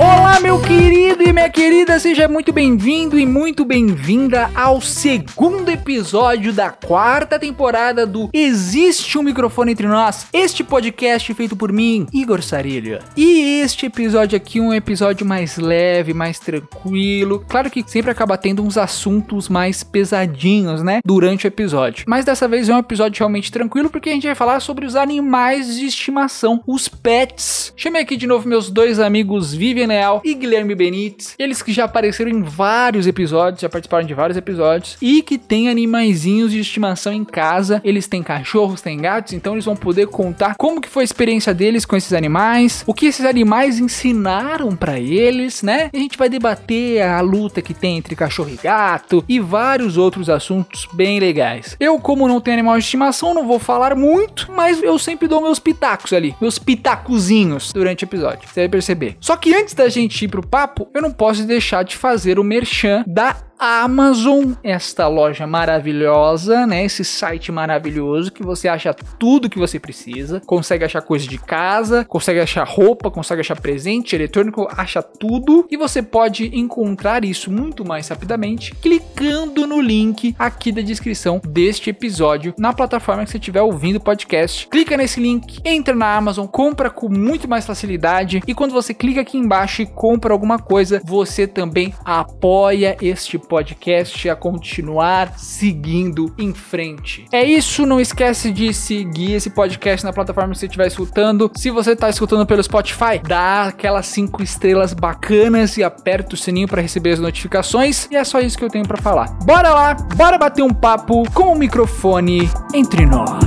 Olá, meu querido querida, seja muito bem-vindo e muito bem-vinda ao segundo episódio da quarta temporada do Existe um Microfone Entre Nós, este podcast feito por mim, Igor Sarilha. E este episódio aqui um episódio mais leve, mais tranquilo. Claro que sempre acaba tendo uns assuntos mais pesadinhos, né, durante o episódio. Mas dessa vez é um episódio realmente tranquilo porque a gente vai falar sobre os animais de estimação, os pets. Chamei aqui de novo meus dois amigos Vivian Leal e Guilherme Benites. Eles que já apareceram em vários episódios, já participaram de vários episódios e que têm animaizinhos de estimação em casa. Eles têm cachorros, têm gatos, então eles vão poder contar como que foi a experiência deles com esses animais, o que esses animais ensinaram para eles, né? E a gente vai debater a luta que tem entre cachorro e gato e vários outros assuntos bem legais. Eu, como não tenho animal de estimação, não vou falar muito, mas eu sempre dou meus pitacos ali, meus pitacozinhos durante o episódio. Você vai perceber. Só que antes da gente ir pro papo, eu não posso deixar de fazer o merchan da Amazon, esta loja maravilhosa, né? Esse site maravilhoso que você acha tudo que você precisa, consegue achar coisa de casa, consegue achar roupa, consegue achar presente eletrônico, acha tudo e você pode encontrar isso muito mais rapidamente clicando no link aqui da descrição deste episódio na plataforma que você estiver ouvindo o podcast. Clica nesse link, entra na Amazon, compra com muito mais facilidade e quando você clica aqui embaixo e compra alguma coisa, você também apoia este podcast a continuar seguindo em frente. É isso, não esquece de seguir esse podcast na plataforma que você estiver escutando. Se você está escutando pelo Spotify, dá aquelas cinco estrelas bacanas e aperta o sininho para receber as notificações. E é só isso que eu tenho para falar. Bora lá, bora bater um papo com o microfone entre nós.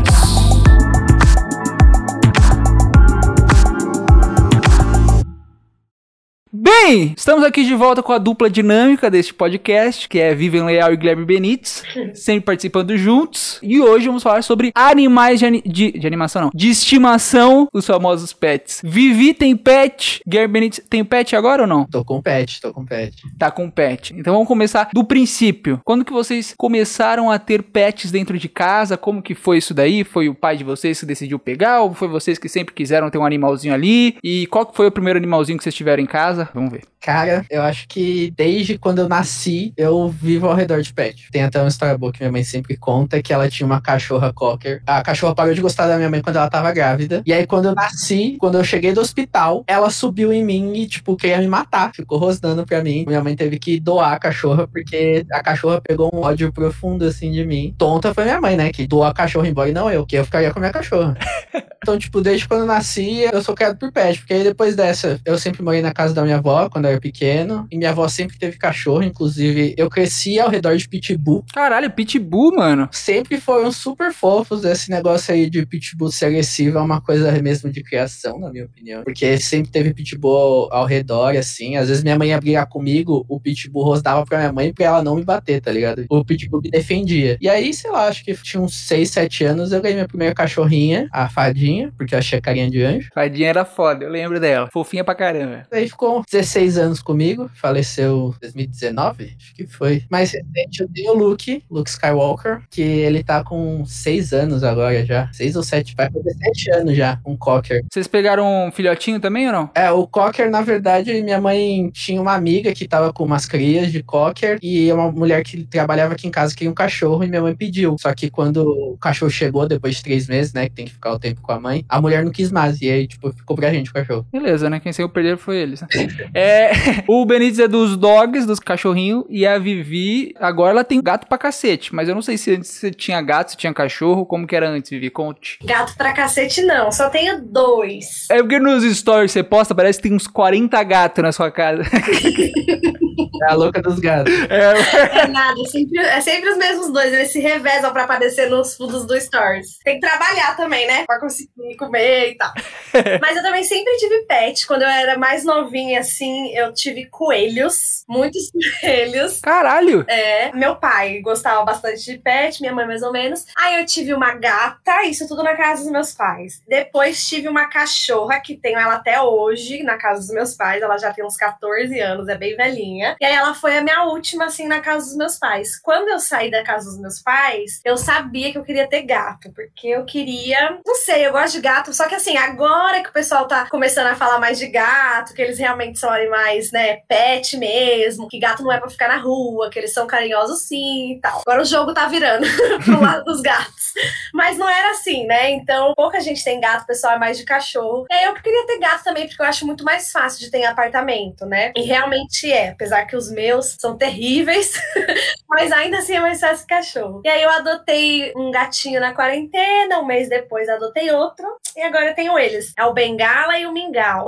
Bem, estamos aqui de volta com a dupla dinâmica deste podcast, que é Vivian Leal e Guilherme Benites, sempre participando juntos. E hoje vamos falar sobre animais de, ani de, de, animação, não, de estimação, os famosos pets. Vivi tem pet, Guilherme Benites tem pet agora ou não? Tô com pet, tô com pet. Tá com pet. Então vamos começar do princípio. Quando que vocês começaram a ter pets dentro de casa? Como que foi isso daí? Foi o pai de vocês que decidiu pegar? Ou foi vocês que sempre quiseram ter um animalzinho ali? E qual que foi o primeiro animalzinho que vocês tiveram em casa? Vamos ver. Cara, eu acho que desde quando eu nasci, eu vivo ao redor de pet. Tem até uma história boa que minha mãe sempre conta, que ela tinha uma cachorra cocker. A cachorra parou de gostar da minha mãe quando ela tava grávida. E aí, quando eu nasci, quando eu cheguei do hospital, ela subiu em mim e, tipo, queria me matar. Ficou rosnando pra mim. Minha mãe teve que doar a cachorra, porque a cachorra pegou um ódio profundo, assim, de mim. Tonta foi minha mãe, né? Que doou a cachorra embora e não eu, que eu ficaria com a minha cachorra. então, tipo, desde quando eu nasci, eu sou criado por pet. Porque aí, depois dessa, eu sempre morei na casa da minha avó, quando eu era pequeno. E minha avó sempre teve cachorro, inclusive eu cresci ao redor de pitbull. Caralho, pitbull, mano. Sempre foram super fofos. Esse negócio aí de pitbull ser agressivo é uma coisa mesmo de criação, na minha opinião. Porque sempre teve pitbull ao redor, assim. Às vezes minha mãe ia brigar comigo, o pitbull rosnava pra minha mãe pra ela não me bater, tá ligado? O pitbull me defendia. E aí, sei lá, acho que tinha uns 6, 7 anos, eu ganhei minha primeira cachorrinha, a Fadinha, porque eu achei a carinha de anjo. Fadinha era foda, eu lembro dela. Fofinha pra caramba. Aí ficou 16 anos comigo, faleceu em 2019, acho que foi. Mais recente eu tenho o Luke, Luke Skywalker, que ele tá com 6 anos agora já. 6 ou 7, vai fazer 7 anos já, um Cocker. Vocês pegaram um filhotinho também ou não? É, o Cocker, na verdade, minha mãe tinha uma amiga que tava com umas crias de Cocker e uma mulher que trabalhava aqui em casa que tinha um cachorro e minha mãe pediu. Só que quando o cachorro chegou, depois de 3 meses, né, que tem que ficar o tempo com a mãe, a mulher não quis mais. E aí, tipo, ficou pra gente o cachorro. Beleza, né? Quem saiu perder foi eles. Né? é, o Benítez é dos dogs, dos cachorrinhos, e a Vivi, agora ela tem gato pra cacete, mas eu não sei se antes você tinha gato, se tinha cachorro, como que era antes, Vivi? Conte. Gato pra cacete não, só tenho dois. É porque nos stories você posta, parece que tem uns 40 gatos na sua casa. É a louca dos gatos. É, é nada, é sempre, é sempre os mesmos dois. Eles se revezam pra aparecer nos fundos do Stories. Tem que trabalhar também, né? Pra conseguir me comer e tal. Mas eu também sempre tive pet. Quando eu era mais novinha, assim, eu tive coelhos, muitos coelhos. Caralho! É, meu pai gostava bastante de pet, minha mãe mais ou menos. Aí eu tive uma gata, isso tudo na casa dos meus pais. Depois tive uma cachorra, que tenho ela até hoje, na casa dos meus pais. Ela já tem uns 14 anos, é bem velhinha. E aí ela foi a minha última, assim, na casa dos meus pais. Quando eu saí da casa dos meus pais, eu sabia que eu queria ter gato, porque eu queria. Não sei, eu gosto de gato, só que assim, agora que o pessoal tá começando a falar mais de gato, que eles realmente são animais, né, pet mesmo, que gato não é pra ficar na rua, que eles são carinhosos sim e tal. Agora o jogo tá virando pro lado dos gatos. Mas não era assim, né? Então, pouca gente tem gato, o pessoal é mais de cachorro. E aí eu queria ter gato também, porque eu acho muito mais fácil de ter em apartamento, né? E realmente é, apesar que os meus são terríveis, mas ainda assim é mais fácil que cachorro. E aí eu adotei um gatinho na quarentena, um mês depois adotei outro, e agora eu tenho eles. É o Bengala e o Mingau.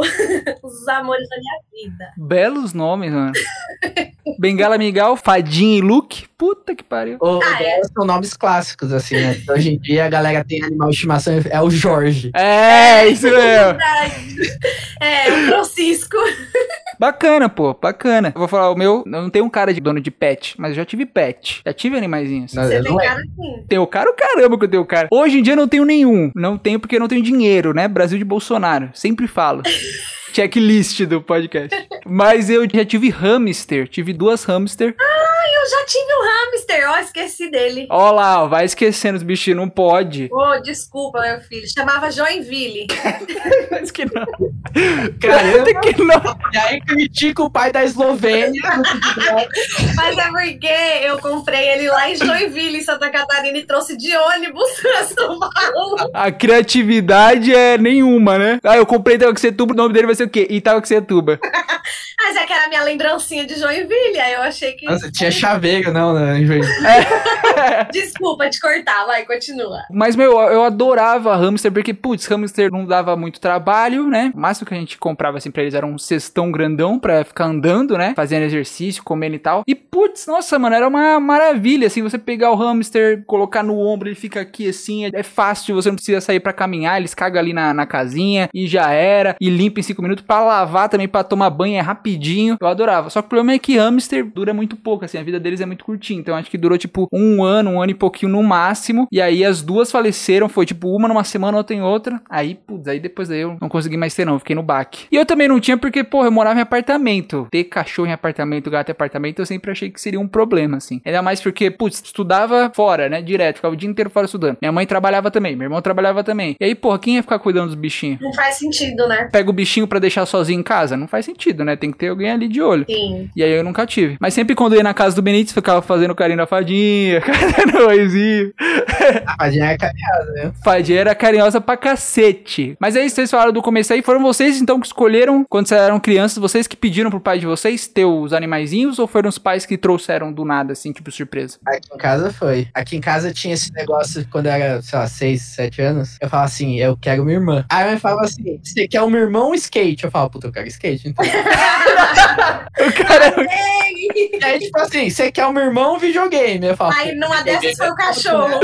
Os amores da minha vida. Belos nomes, mano. Bengala Miguel, Fadinha e Luke. Puta que pariu. O, Ah, é? São nomes clássicos, assim, né? Hoje em dia a galera tem animal de estimação, é o Jorge. É, isso mesmo. Verdade. É, o Francisco. Bacana, pô, bacana. Eu vou falar, o meu, eu não tenho um cara de dono de pet, mas eu já tive pet. Já tive animaizinhos. Você tem é. cara assim. Tenho cara, o caramba que eu tenho cara. Hoje em dia eu não tenho nenhum. Não tenho porque eu não tenho dinheiro, né? Brasil de Bolsonaro. Sempre falo. Checklist do podcast. Mas eu já tive hamster. Tive duas hamster. Eu já tive um hamster, ó, esqueci dele. Ó lá, ó, vai esquecendo os bichinhos, não pode. Ô, desculpa, meu filho. Chamava Joinville. Mas que não. Caramba, que não. e aí critica o pai da Eslovênia. Mas é porque eu comprei ele lá em Joinville, em Santa Catarina, e trouxe de ônibus pra São Paulo. A criatividade é nenhuma, né? Ah, eu comprei Itacoaxetuba, o nome dele vai ser o quê? Itacoaxetuba. Mas é que era a minha lembrancinha de Joinville, aí eu achei que. Nossa, tinha chaveiro, não, né? Juiz? Desculpa te cortar, vai, continua. Mas, meu, eu adorava hamster, porque, putz, hamster não dava muito trabalho, né? O máximo que a gente comprava, assim, pra eles era um cestão grandão pra ficar andando, né? Fazendo exercício, comendo e tal. E, putz, nossa, mano, era uma maravilha, assim, você pegar o hamster, colocar no ombro, ele fica aqui, assim, é- é fácil, você não precisa sair pra caminhar, eles cagam ali na, na casinha e já era. E limpa em 5 minutos. Pra lavar também, pra tomar banho é rapidinho. Eu adorava. Só que o problema é que hamster dura muito pouco, assim, a vida deles é muito curtinha. Então, acho que durou, tipo, um ano, um ano e pouquinho no máximo. E aí as duas faleceram, foi tipo uma numa semana, outra em outra. Aí, putz, aí depois daí eu não consegui mais ter, não. eu Fiquei no baque. E eu também não tinha, porque, porra, eu morava em apartamento. Ter cachorro em apartamento, gato em apartamento, eu sempre achei que seria um problema, assim. Ainda mais porque, putz, estudava fora, né? Direto, ficava o dia inteiro fora estudando. Minha mãe trabalhava também, meu irmão trabalhava também. E aí, porra, quem ia ficar cuidando dos bichinhos? Não faz sentido, né? Pega o bichinho pra deixar sozinho em casa? Não faz sentido, né? Tem que ter alguém ali de olho. Sim. E aí eu nunca tive. Mas sempre quando eu ia na casa do Benítez, ficava fazendo carinho na fadinha, fazendo oizinho. A fadinha é carinhosa, né? Fadinha era carinhosa pra cacete. Mas aí vocês falaram do começo aí, foram vocês então que escolheram, quando vocês eram crianças, vocês que pediram pro pai de vocês ter os animaizinhos ou foram os pais que trouxeram do nada, assim, tipo surpresa? Aqui em casa foi. Aqui em casa tinha esse negócio quando eu era, sei lá, 6, 7 anos. Eu falava assim, eu quero uma irmã. Aí a mãe falava assim, você quer um irmão ou um skate? Eu falava, puta, eu quero skate, então. O cara. e aí, tipo assim, você quer um irmão ou videogame? Eu falava, Aí numa dessas foi o cachorro.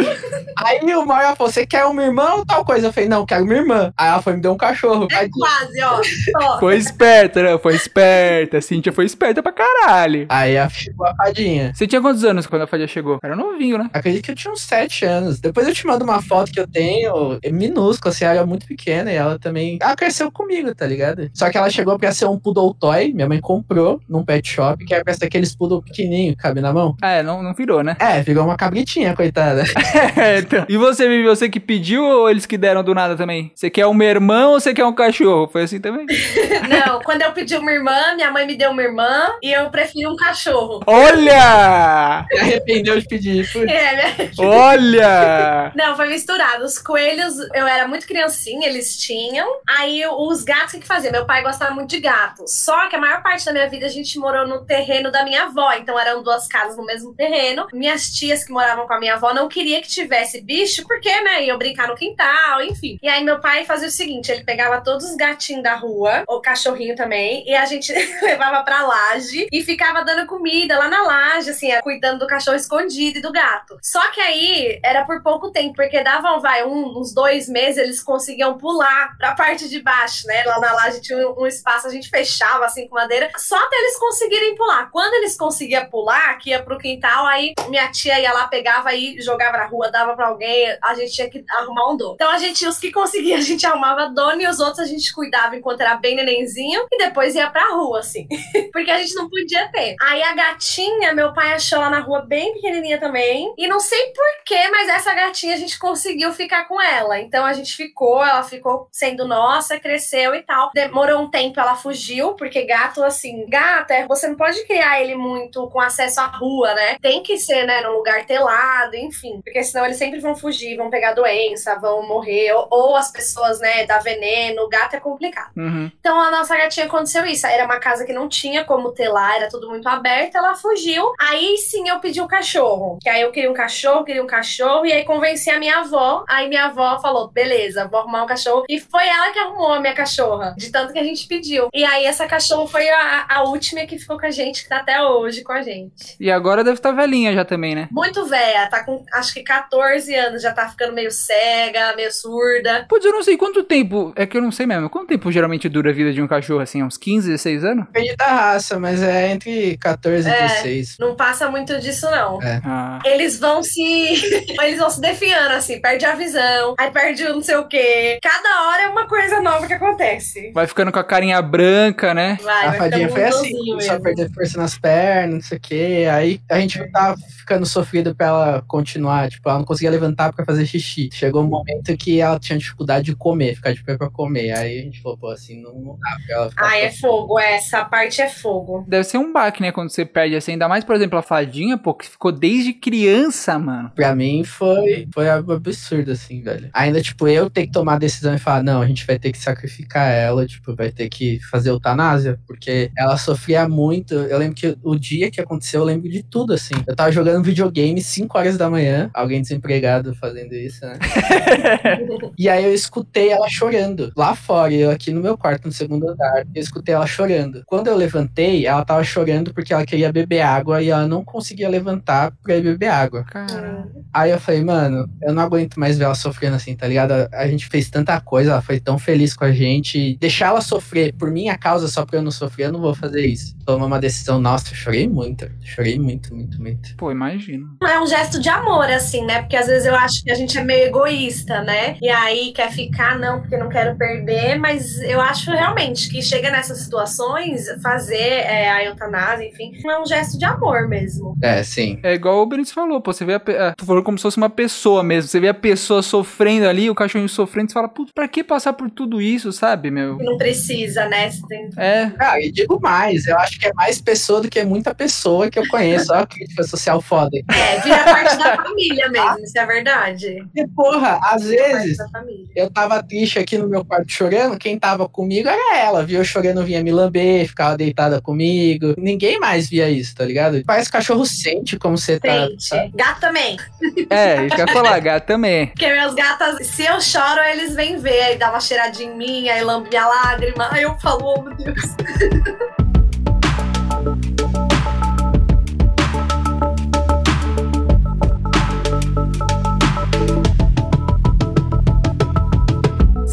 Aí o Mario falou, você quer uma irmã ou tal coisa? Eu falei, não, quero uma irmã. Aí ela foi e me deu um cachorro. Aí, Quase, ó. Foi esperta, né? Foi esperta. A Cintia foi esperta pra caralho. aí ela ficou a fadinha. Você tinha quantos anos quando a Fadia chegou? Era novinho, né? Acredito que eu tinha uns 7 anos. Depois eu te mando uma foto que eu tenho, é minúscula, assim, ela era muito pequena e ela também. Ela cresceu comigo, tá ligado? Só que ela chegou pra ser um poodle toy, minha mãe comprou num pet shop, que era pra ser aqueles poodle pequenininho, que cabe na mão. Ah, é, não, não virou, né? É, virou uma cabritinha, coitada. É, então. E você, Vivi, você que pediu ou eles que deram do nada também? Você quer uma irmã ou você quer um cachorro? Foi assim também? Não, quando eu pedi uma irmã, minha mãe me deu uma irmã e eu prefiro um cachorro. Olha! Se arrependeu de pedir. Putz. É, minha... Olha! Não, foi misturado. Os coelhos, eu era muito criancinha, eles tinham. Aí os gatos, o que que fazia? Meu pai gostava muito de gato. Só que a maior maior parte da minha vida a gente morou no terreno da minha avó, então eram duas casas no mesmo terreno. Minhas tias que moravam com a minha avó não queria que tivesse bicho, porque, né, iam brincar no quintal, enfim. E aí meu pai fazia o seguinte, ele pegava todos os gatinhos da rua, o cachorrinho também, e a gente levava pra laje e ficava dando comida lá na laje, assim, cuidando do cachorro escondido e do gato. Só que aí era por pouco tempo, porque davam, vai, um, uns dois meses, eles conseguiam pular pra parte de baixo, né? Lá na laje tinha um, um espaço, a gente fechava assim com madeira, só até eles conseguirem pular. Quando eles conseguiam pular, que ia pro quintal, aí minha tia ia lá, pegava e jogava na rua, dava pra alguém, a gente tinha que arrumar um dono. Então a gente, os que conseguia, a gente arrumava dono e os outros a gente cuidava enquanto era bem nenenzinho e depois ia pra rua, assim. Porque a gente não podia ter. Aí a gatinha, meu pai achou lá na rua bem pequenininha também. E não sei porquê, mas essa gatinha a gente conseguiu ficar com ela. Então a gente ficou, ela ficou sendo nossa, cresceu e tal. Demorou um tempo, ela fugiu, porque gato, assim, gato, é, você não pode criar ele muito com acesso à rua, né? Tem que ser, né, num lugar telado, enfim. Porque senão eles sempre vão fugir, vão pegar doença, vão morrer. Ou, ou as pessoas, né, dar veneno. Gato é complicado. Uhum. Então a nossa gatinha aconteceu isso. Era uma casa que não tinha como lá, era tudo muito aberto. Ela fugiu. Aí sim eu pedi um cachorro. Que aí eu queria um cachorro, queria um cachorro. E aí convenci a minha avó. Aí minha avó falou: beleza, vou arrumar um cachorro. E foi ela que arrumou a minha cachorra. De tanto que a gente pediu. E aí essa cachorra foi a, a última que ficou com a gente, que tá até hoje com a gente. E agora deve estar velhinha já também, né? Muito velha, tá com acho que 14 anos, já tá ficando meio cega, meio surda. Putz, eu não sei quanto tempo. É que eu não sei mesmo. Quanto tempo geralmente dura a vida de um cachorro, assim? Uns 15, 16 anos? Depende da raça, mas é entre 14 e É. 16. Não passa muito disso, não. É. Ah. Eles vão se. Eles vão se defiando, assim, perde a visão, aí perde o não sei o quê. Cada hora é uma coisa nova que acontece. Vai ficando com a carinha branca, né? Vai, a fadinha foi assim, mesmo. perder força nas pernas, não sei o quê. Aí a gente não tava ficando sofrido pra ela continuar. Tipo, ela não conseguia levantar pra fazer xixi. Chegou um momento que ela tinha dificuldade de comer, ficar de pé pra comer. Aí a gente falou, pô, assim, não, não dá pra ela ficar. Ai, é fogo, essa parte é fogo. Deve ser um baque, né? Quando você perde assim. Ainda mais, por exemplo, a fadinha, pô, que ficou desde criança, mano. Pra mim foi, foi algo absurdo, assim, velho. Ainda, tipo, eu ter que tomar a decisão e falar, não, a gente vai ter que sacrificar ela, tipo, vai ter que fazer eutanásia, porque ela sofria muito. Eu lembro que o dia que aconteceu, eu lembro de tudo, assim. Eu tava jogando videogame 5 horas da manhã, alguém desempregado fazendo isso, né? E aí eu escutei ela chorando lá fora, eu aqui no meu quarto, no segundo andar, eu escutei ela chorando. Quando eu levantei, ela tava chorando porque ela queria beber água e ela não conseguia levantar pra ir beber água. Caralho. Aí eu falei, mano, eu não aguento mais ver ela sofrendo assim, tá ligado? A, a gente fez tanta coisa, ela foi tão feliz com a gente. Deixar ela sofrer por minha causa só pra eu não sofrer, eu não vou fazer isso. Tomar uma decisão, nossa, eu chorei muito. Chorei muito, muito, muito. Pô, imagino. É um gesto de amor, assim, né? Porque às vezes eu acho que a gente é meio egoísta, né? E aí quer ficar, não, porque não quero perder, mas eu acho realmente que chega nessas situações, fazer é, a eutanásia, enfim, é um gesto de amor mesmo. É, sim. É igual o Benito falou, pô, você vê a. ah, Tu falou como se fosse uma pessoa mesmo. Você vê a pessoa sofrendo ali, o cachorrinho sofrendo, você fala, putz, pra que passar por tudo isso, sabe, meu? Não precisa, né? Você tem- É, Ah, e digo mais, eu acho que é mais pessoa do que muita pessoa que eu conheço. Olha a crítica social foda. É, vira parte da família mesmo, isso é verdade. E, porra, às Vira vezes eu tava triste aqui no meu quarto chorando, quem tava comigo era ela, viu? Eu chorando, vinha me lamber, ficava deitada comigo. Ninguém mais via isso, tá ligado? Parece que o cachorro sente como você tá. Sente. Gato também. é, isso que eu ia falar, gato também. Porque meus gatos, se eu choro, eles vêm ver, aí dá uma cheiradinha em mim, aí lambe minha lágrima. Aí eu falo, oh meu Deus. Ha ha ha!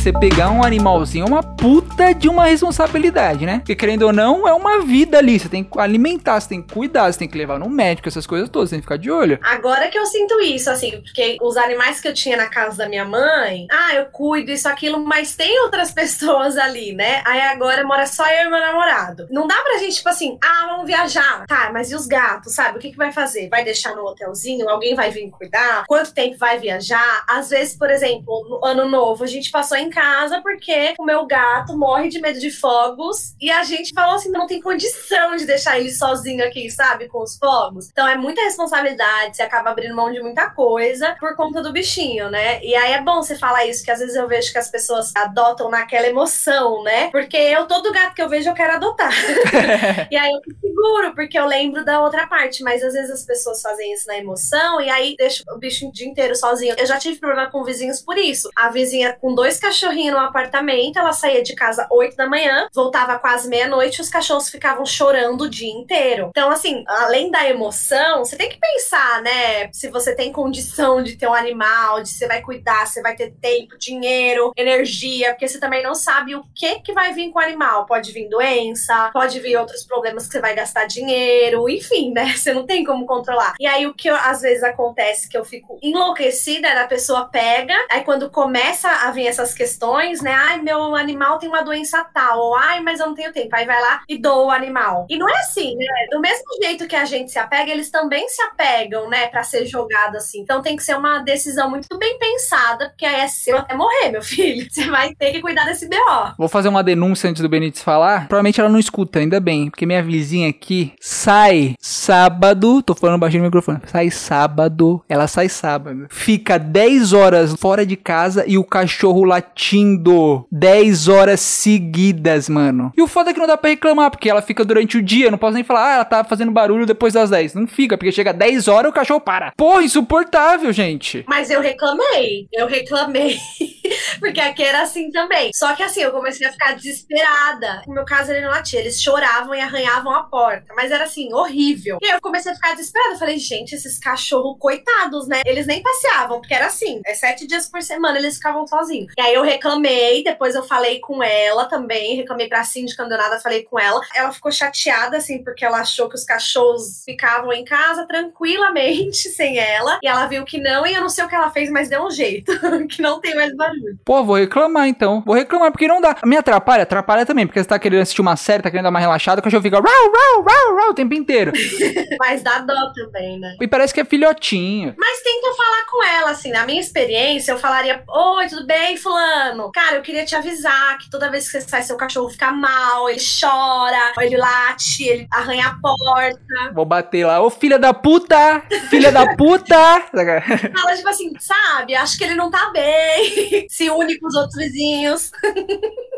Você pegar um animalzinho é uma puta de uma responsabilidade, né? Porque querendo ou não, é uma vida ali. Você tem que alimentar, você tem que cuidar, você tem que levar no médico, essas coisas todas, você tem que ficar de olho. Agora que eu sinto isso, assim, porque os animais que eu tinha na casa da minha mãe, ah, eu cuido isso, aquilo, mas tem outras pessoas ali, né? Aí agora mora só eu e meu namorado. Não dá pra gente, tipo assim, ah, vamos viajar. Tá, mas e os gatos, sabe? O que, que vai fazer? Vai deixar no hotelzinho? Alguém vai vir cuidar? Quanto tempo vai viajar? Às vezes, por exemplo, no ano novo, a gente passou em casa. porque o meu gato morre de medo de fogos. E a gente falou assim: não tem condição de deixar ele sozinho aqui, sabe? Com os fogos. Então é muita responsabilidade, você acaba abrindo mão de muita coisa por conta do bichinho, né? E aí é bom você falar isso, que às vezes eu vejo que as pessoas adotam naquela emoção, né? Porque eu, todo gato que eu vejo, eu quero adotar. e aí eu seguro, porque eu lembro da outra parte. Mas às vezes as pessoas fazem isso na emoção e aí deixa o bicho o dia inteiro sozinho. Eu já tive problema com vizinhos por isso. A vizinha com dois cachorrinhos no apartamento, ela saía de casa 8 da manhã, voltava quase meia-noite e os cachorros ficavam chorando o dia inteiro. Então, assim, além da emoção, você tem que pensar, né? Se você tem condição de ter um animal, de você vai cuidar, você vai ter tempo, dinheiro, energia, porque você também não sabe o que que vai vir com o animal. Pode vir doença, pode vir outros problemas que você vai gastar dinheiro, enfim, né? Você não tem como controlar. E aí o que eu, às vezes acontece que eu fico enlouquecida, a pessoa pega, aí quando começa a vir essas questões, né? Ai, meu animal tem uma doença tal, ou ai, mas eu não tenho tempo. Aí vai lá e doa o animal. E não é assim, né? Do mesmo jeito que a gente se apega, eles também se apegam, né, para ser jogado assim. Então tem que ser uma decisão muito bem pensada, porque aí é seu até morrer, meu filho. Você vai ter que cuidar desse BO. Vou fazer uma denúncia antes do Benítez falar. Provavelmente ela não escuta, ainda bem, porque minha vizinha aqui sai sábado, tô falando baixinho no microfone, sai sábado, ela sai sábado, fica 10 horas fora de casa e o cachorro latindo 10 horas seguidas, mano. E o foda é que não dá pra reclamar, porque ela fica durante o dia, não posso nem falar, ah, ela tá fazendo barulho depois das 10. Não fica, porque chega 10 horas o cachorro para. Porra, insuportável, gente. Mas eu reclamei, eu reclamei. porque aqui era assim também. Só que assim, eu comecei a ficar desesperada. No meu caso, ele não latia, eles choravam e arranhavam a porta. Mas era assim, horrível. E aí eu comecei a ficar desesperada. Eu falei, gente, esses cachorros coitados, né? Eles nem passeavam, porque era assim, é sete dias por semana eles ficavam sozinhos. E aí eu reclamei, depois eu falei com ela também, reclamei pra síndica nada, falei com ela. Ela ficou chateada, assim, porque ela achou que os cachorros ficavam em casa tranquilamente sem ela. E ela viu que não, e eu não sei o que ela fez, mas deu um jeito. que não tem mais barulho. Pô, vou reclamar então. Vou reclamar, porque não dá. Me atrapalha? Atrapalha também, porque você tá querendo assistir uma série, tá querendo dar uma relaxada, o cachorro fica rau, rau, rau, rau o tempo inteiro. mas dá dó também, né? E parece que é filhotinho. Mas tenta falar com ela, assim, na minha experiência, eu falaria: Oi, tudo bem, Fulano? Cara, eu queria te avisar que toda vez que você sai, seu cachorro fica mal, ele chora, ele late, ele arranha a porta. Vou bater lá, ô filha da puta! Filha da puta! Fala, tipo assim, sabe? Acho que ele não tá bem. Se une com os outros vizinhos.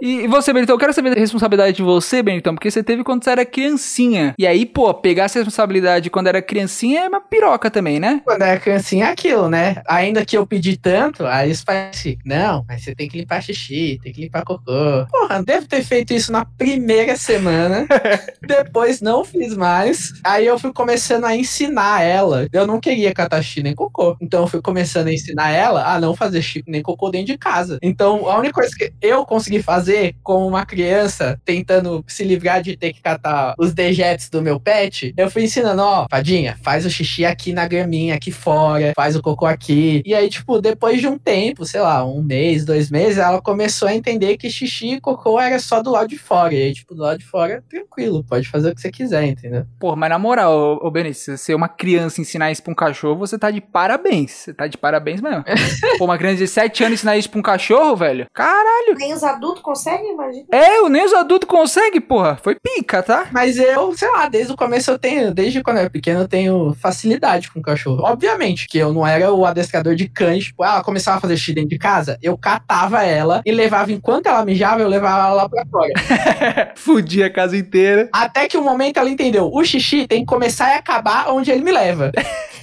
E você, Benitão, eu quero saber a responsabilidade de você, Benitão, porque você teve quando você era criancinha. E aí, pô, pegar essa responsabilidade quando era criancinha é uma piroca também, né? Quando era criancinha é aquilo, né? Ainda que eu pedi tanto, aí eles falam assim, não, mas você tem que limpar xixi, tem que limpar cocô. Porra, devo ter feito isso na primeira semana. Depois não fiz mais. Aí eu fui começando a ensinar ela. Eu não queria catar xixi nem cocô. Então eu fui começando a ensinar ela a não fazer xixi nem cocô dentro de casa. Então a única coisa que eu consegui fazer como uma criança tentando se livrar de ter que catar os dejetos do meu pet, eu fui ensinando, ó, Fadinha, faz o xixi aqui na graminha, aqui fora, faz o cocô aqui. E aí, tipo, depois de um tempo, sei lá, um mês, dois meses, ela começou a entender que xixi e cocô era só do lado de fora. E aí, tipo, do lado de fora, tranquilo, pode fazer o que você quiser, entendeu? Pô, mas na moral, ô, Benício, se você é uma criança ensinar isso pra um cachorro, você tá de parabéns. Você tá de parabéns mesmo. Pô, uma criança de 7 anos ensinar isso pra um cachorro, velho? Caralho. Nem os adultos conseguem, imagina. É, nem os adultos conseguem, porra. Foi pica, tá? Mas eu, sei lá, desde o começo eu tenho, desde quando eu era pequeno, eu tenho facilidade com cachorro. Obviamente que eu não era o adestrador de cães, tipo, ela começava a fazer xixi dentro de casa, eu catava ela e levava, enquanto ela mijava, eu levava ela lá pra fora. Fudia a casa inteira. Até que um momento ela entendeu, o xixi tem que começar e acabar onde ele me leva.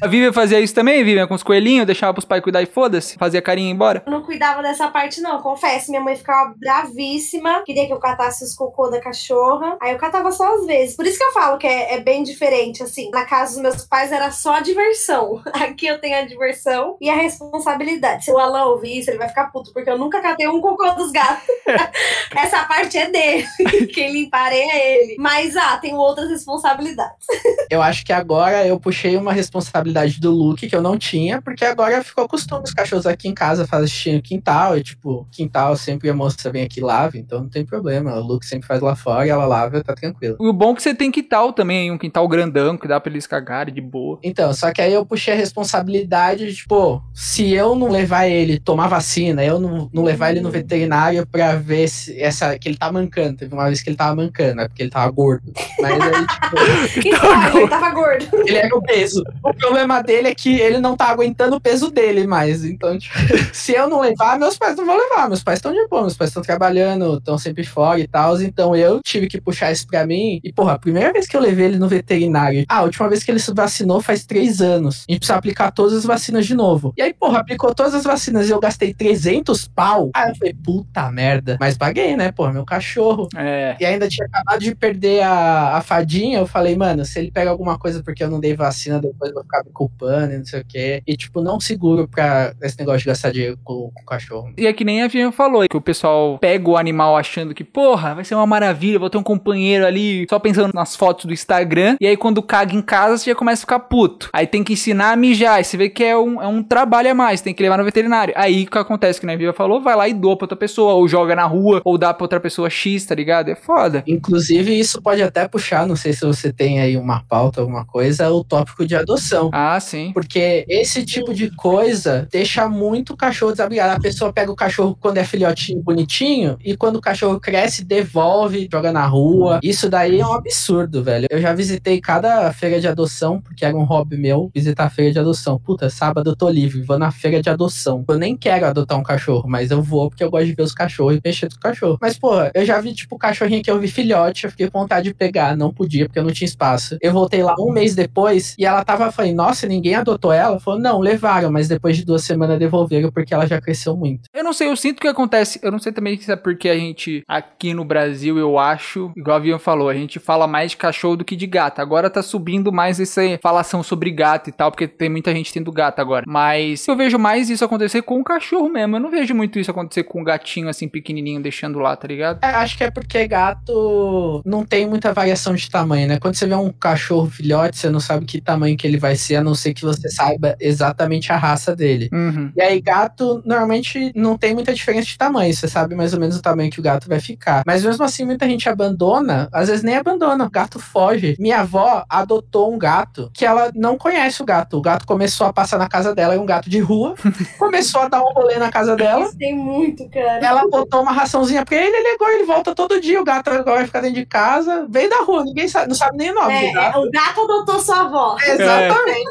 A Vivian fazia isso também, Vivian, com os coelhinhos, deixava pros pais cuidar e foda-se, fazia carinho e ia embora. Eu não cuidava dessa parte, não, confesso. Minha mãe ficava bravíssima, queria que eu catasse os cocô da cachorra. Aí eu catava só às vezes. Por isso que eu falo que é, é bem diferente, assim. Na casa dos meus pais era só a diversão. Aqui eu tenho a diversão e a responsabilidade. Se o Alan ouvir isso, ele vai ficar puto, porque eu nunca catei um cocô dos gatos. Essa parte é dele. Quem limparei é ele. Mas, ah, tenho outras responsabilidades. Eu acho que agora eu puxei uma responsabilidade do Luke que eu não tinha, porque agora ficou costume os cachorros aqui em casa tinha quintal, e tipo, quintal sempre a moça vem aqui e lava, então não tem problema. O Luke sempre faz lá fora e ela lava, tá tranquilo. O bom é que você tem quintal também, um quintal grandão que dá pra eles cagarem de boa. Então, só que aí eu puxei a responsabilidade de, tipo, se eu não levar ele tomar vacina, eu não, não levar ele no veterinário pra ver se essa, que ele tá mancando. Teve uma vez que ele tava mancando, é porque ele tava gordo. Mas aí, tipo, Então, ele tava gordo. ele era o peso. O problema dele é que ele não tá aguentando o peso dele mais. Então, tipo, se eu não levar, meus pais não vão levar. Meus pais estão de boa, meus pais estão trabalhando, estão sempre fora e tal. Então eu tive que puxar isso pra mim. E, porra, a primeira vez que eu levei ele no veterinário, ah, a última vez que ele se vacinou faz três anos. A gente precisa aplicar todas as vacinas de novo. E aí, porra, aplicou todas as vacinas e eu gastei 300 pau. Aí eu falei, puta merda. Mas paguei, né, porra, meu cachorro. É. E ainda tinha acabado de perder a, a fadinha. Eu falei, mano, se ele pega alguma coisa porque eu não dei vacina, depois eu vou ficar me culpando e não sei o quê. E, tipo, não seguro pra esse negócio de gastar dinheiro com, com o cachorro. E é que nem a Vivian falou, que o pessoal pega o animal achando que, porra, vai ser uma maravilha, vou ter um companheiro ali só pensando nas fotos do Instagram. E aí quando caga em casa, você já começa a ficar puto. Aí tem que ensinar a mijar. E você vê que é um, é um trabalho a mais, tem que levar no veterinário. Aí o que acontece, que a Vivian falou, vai lá e doa pra outra pessoa, ou joga na rua, ou dá pra outra pessoa X, tá ligado? É foda. Inclusive, isso pode até puxar, não sei se você tem aí uma pauta, alguma coisa, o tópico de adoção. Ah, sim. Porque esse tipo de coisa deixa muito o cachorro desabrigado. A pessoa pega o cachorro quando é filhotinho, bonitinho, e quando o cachorro cresce, devolve, joga na rua. Isso daí é um absurdo, velho. Eu já visitei cada feira de adoção, porque era um hobby meu, visitar a feira de adoção. Puta, sábado eu tô livre, vou na feira de adoção. Eu nem quero adotar um cachorro, mas eu vou porque eu gosto de ver os cachorros e mexer com os cachorros. Mas, pô, eu já vi, tipo, cachorrinho que eu vi filhote, eu fiquei com vontade de pegar, não podia, porque eu não tinha espaço. Eu voltei lá um mês depois e ela tava, falei, nossa, ninguém adotou ela? Falou, não, levaram, mas depois de duas semanas devolveram porque ela já cresceu muito. Eu não sei, eu sinto que acontece. Eu não sei também se é porque a gente, aqui no Brasil, eu acho, igual Vivian falou, a gente fala mais de cachorro do que de gato. Agora tá subindo mais essa falação sobre gato e tal, porque tem muita gente tendo gato agora. Mas eu vejo mais isso acontecer com o cachorro mesmo. Eu não vejo muito isso acontecer com um gatinho assim pequenininho deixando lá, tá ligado? É, acho que é porque gato não tem muita variação de tamanho, né? Quando você vê um cachorro filhote, você não sabe que tamanho que ele vai ser, a não ser que você saiba exatamente a raça dele. Uhum. E aí, gato normalmente não tem muita diferença de tamanho, você sabe mais ou menos o tamanho que o gato vai ficar. Mas mesmo assim, muita gente abandona, às vezes nem abandona, o gato foge. Minha avó adotou um gato que ela não conhece o gato. O gato começou a passar na casa dela, é um gato de rua, começou a dar um rolê na casa dela. Isso tem muito, cara. Ela botou uma raçãozinha pra ele, ele ligou, ele volta todo dia. O gato agora vai ficar dentro de casa, vem da rua, ninguém sabe, não sabe nem o nome É, do gato. o gato adotou sua avó. Exatamente.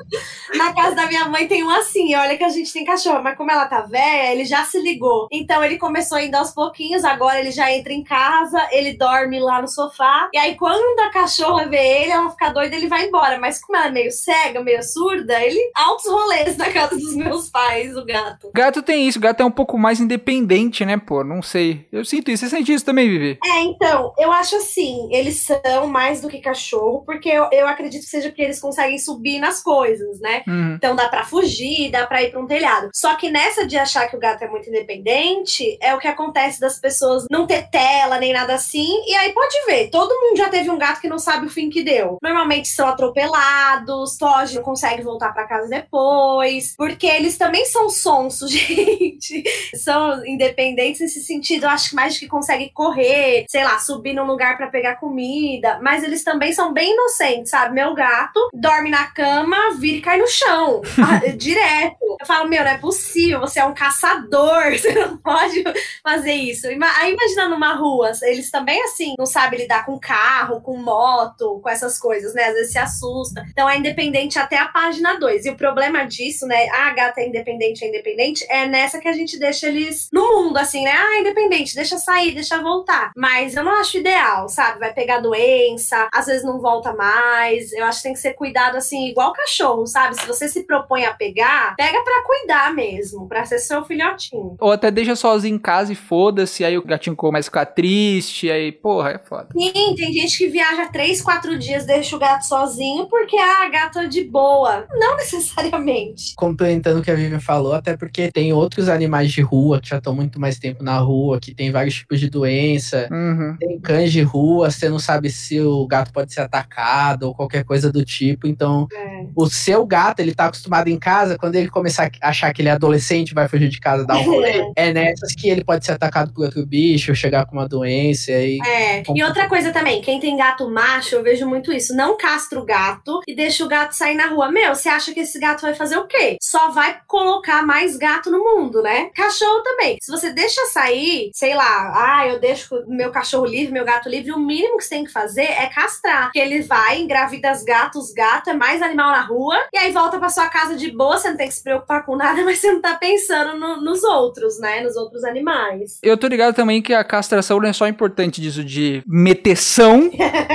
Na casa da minha mãe tem um assim, olha que a gente tem cachorro, mas como ela tá velha, ele já se ligou. Então ele começou indo aos pouquinhos, agora ele já entra em casa, ele dorme lá no sofá. E aí quando a cachorra vê ele, ela fica doida, ele vai embora. Mas como ela é meio cega, meio surda, ele altos rolês na casa dos meus pais, o gato. Gato tem isso, gato é um pouco mais independente, né, pô? Não sei. Eu sinto isso. Você sente isso também, Vivi? É, então, eu acho assim, eles são mais do que cachorro, porque eu, eu acredito que seja porque eles conseguem subir nas coisas, né? Uhum. Então dá pra fugir, dá pra ir pra um telhado. Só que nessa de achar que o gato é muito independente, é o que acontece das pessoas não ter tela nem nada assim. E aí pode ver, todo mundo já teve um gato que não sabe o fim que deu. Normalmente são atropelados, foge, não consegue voltar pra casa depois, porque eles também são sonsos, gente. São independentes nesse sentido, eu acho que mais que conseguem correr, sei lá, subir num lugar pra pegar comida, mas eles também são bem inocentes, sabe? Meu gato dorme na cama, vira e cai no chão, ah, direto. Eu falo, meu, não é possível, você é um caçador, você não pode fazer isso. Aí imagina numa rua, eles também assim, não sabem lidar com carro, com moto, com essas coisas, né? Às vezes se assusta. Então é independente até a página 2. E o problema disso, né? Ah, a gata é independente, é independente, é nessa que a gente deixa eles no mundo, assim, né? Ah, independente, deixa sair, deixa voltar. Mas eu não acho ideal, sabe? Vai pegar doença, às vezes não volta mais. Eu acho que tem que ser cuidado assim, igual cachorro, sabe? Se você se propõe a pegar, pega pra cuidar mesmo, pra ser seu filhotinho. Ou até deixa sozinho em casa e foda-se, aí o gatinho começa a ficar triste, aí, porra, é foda. Sim, tem gente que viaja três, quatro dias, deixa o gato sozinho porque ah, gato é de boa. Não necessariamente. Complementando o que a Vivian falou, até porque tem outros animais de rua que já estão muito mais tempo na rua, que tem vários tipos de doença. Uhum. Tem cães de rua, você não sabe se o gato pode ser atacado ou qualquer coisa do tipo. Então, É. o seu gato, ele tá acostumado em casa, quando ele começar a achar que ele é adolescente, vai fugir de casa dar um rolê, é nessas que ele pode ser atacado por outro bicho, chegar com uma doença e. É, e outra coisa também, quem tem gato macho, eu vejo muito isso. Não castra o gato e deixa o gato sair na rua. Meu, você acha que esse gato vai fazer o quê? Só vai colocar mais gato no mundo, né? Cachorro também. Se você deixa sair, sei lá, ah, eu deixo meu cachorro livre, meu gato livre, o mínimo que você tem que fazer é castrar. Que ele vai, engravida as gatos, gato, é mais animal na rua, e aí volta pra sua casa de boa, você não tem que se preocupar com nada, mas você não tá pensando no- nos outros, né? Nos outros animais. Eu tô ligado também que a castração não é só importante disso de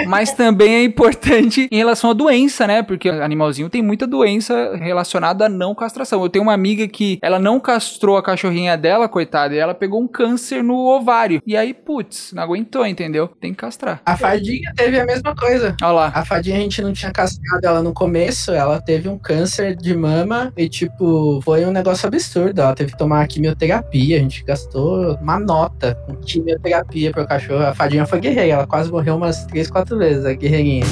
mas também é importante em relação à doença, né? Porque animalzinho tem muita doença relacionada à não castração. Eu tenho uma amiga que ela não castrou a cachorrinha dela, coitada, e ela pegou um câncer no ovário. E aí, putz, não aguentou, entendeu? Tem que castrar. A fadinha teve a mesma coisa. Olha lá. A fadinha a gente não tinha castrado ela no começo, ela teve um câncer de mama e, tipo, foi um negócio absurdo. Ela teve que tomar quimioterapia, a gente gastou uma nota com quimioterapia pro cachorro. A fadinha foi guerreira, ela quase morreu umas três, quatro vezes, a guerreirinha.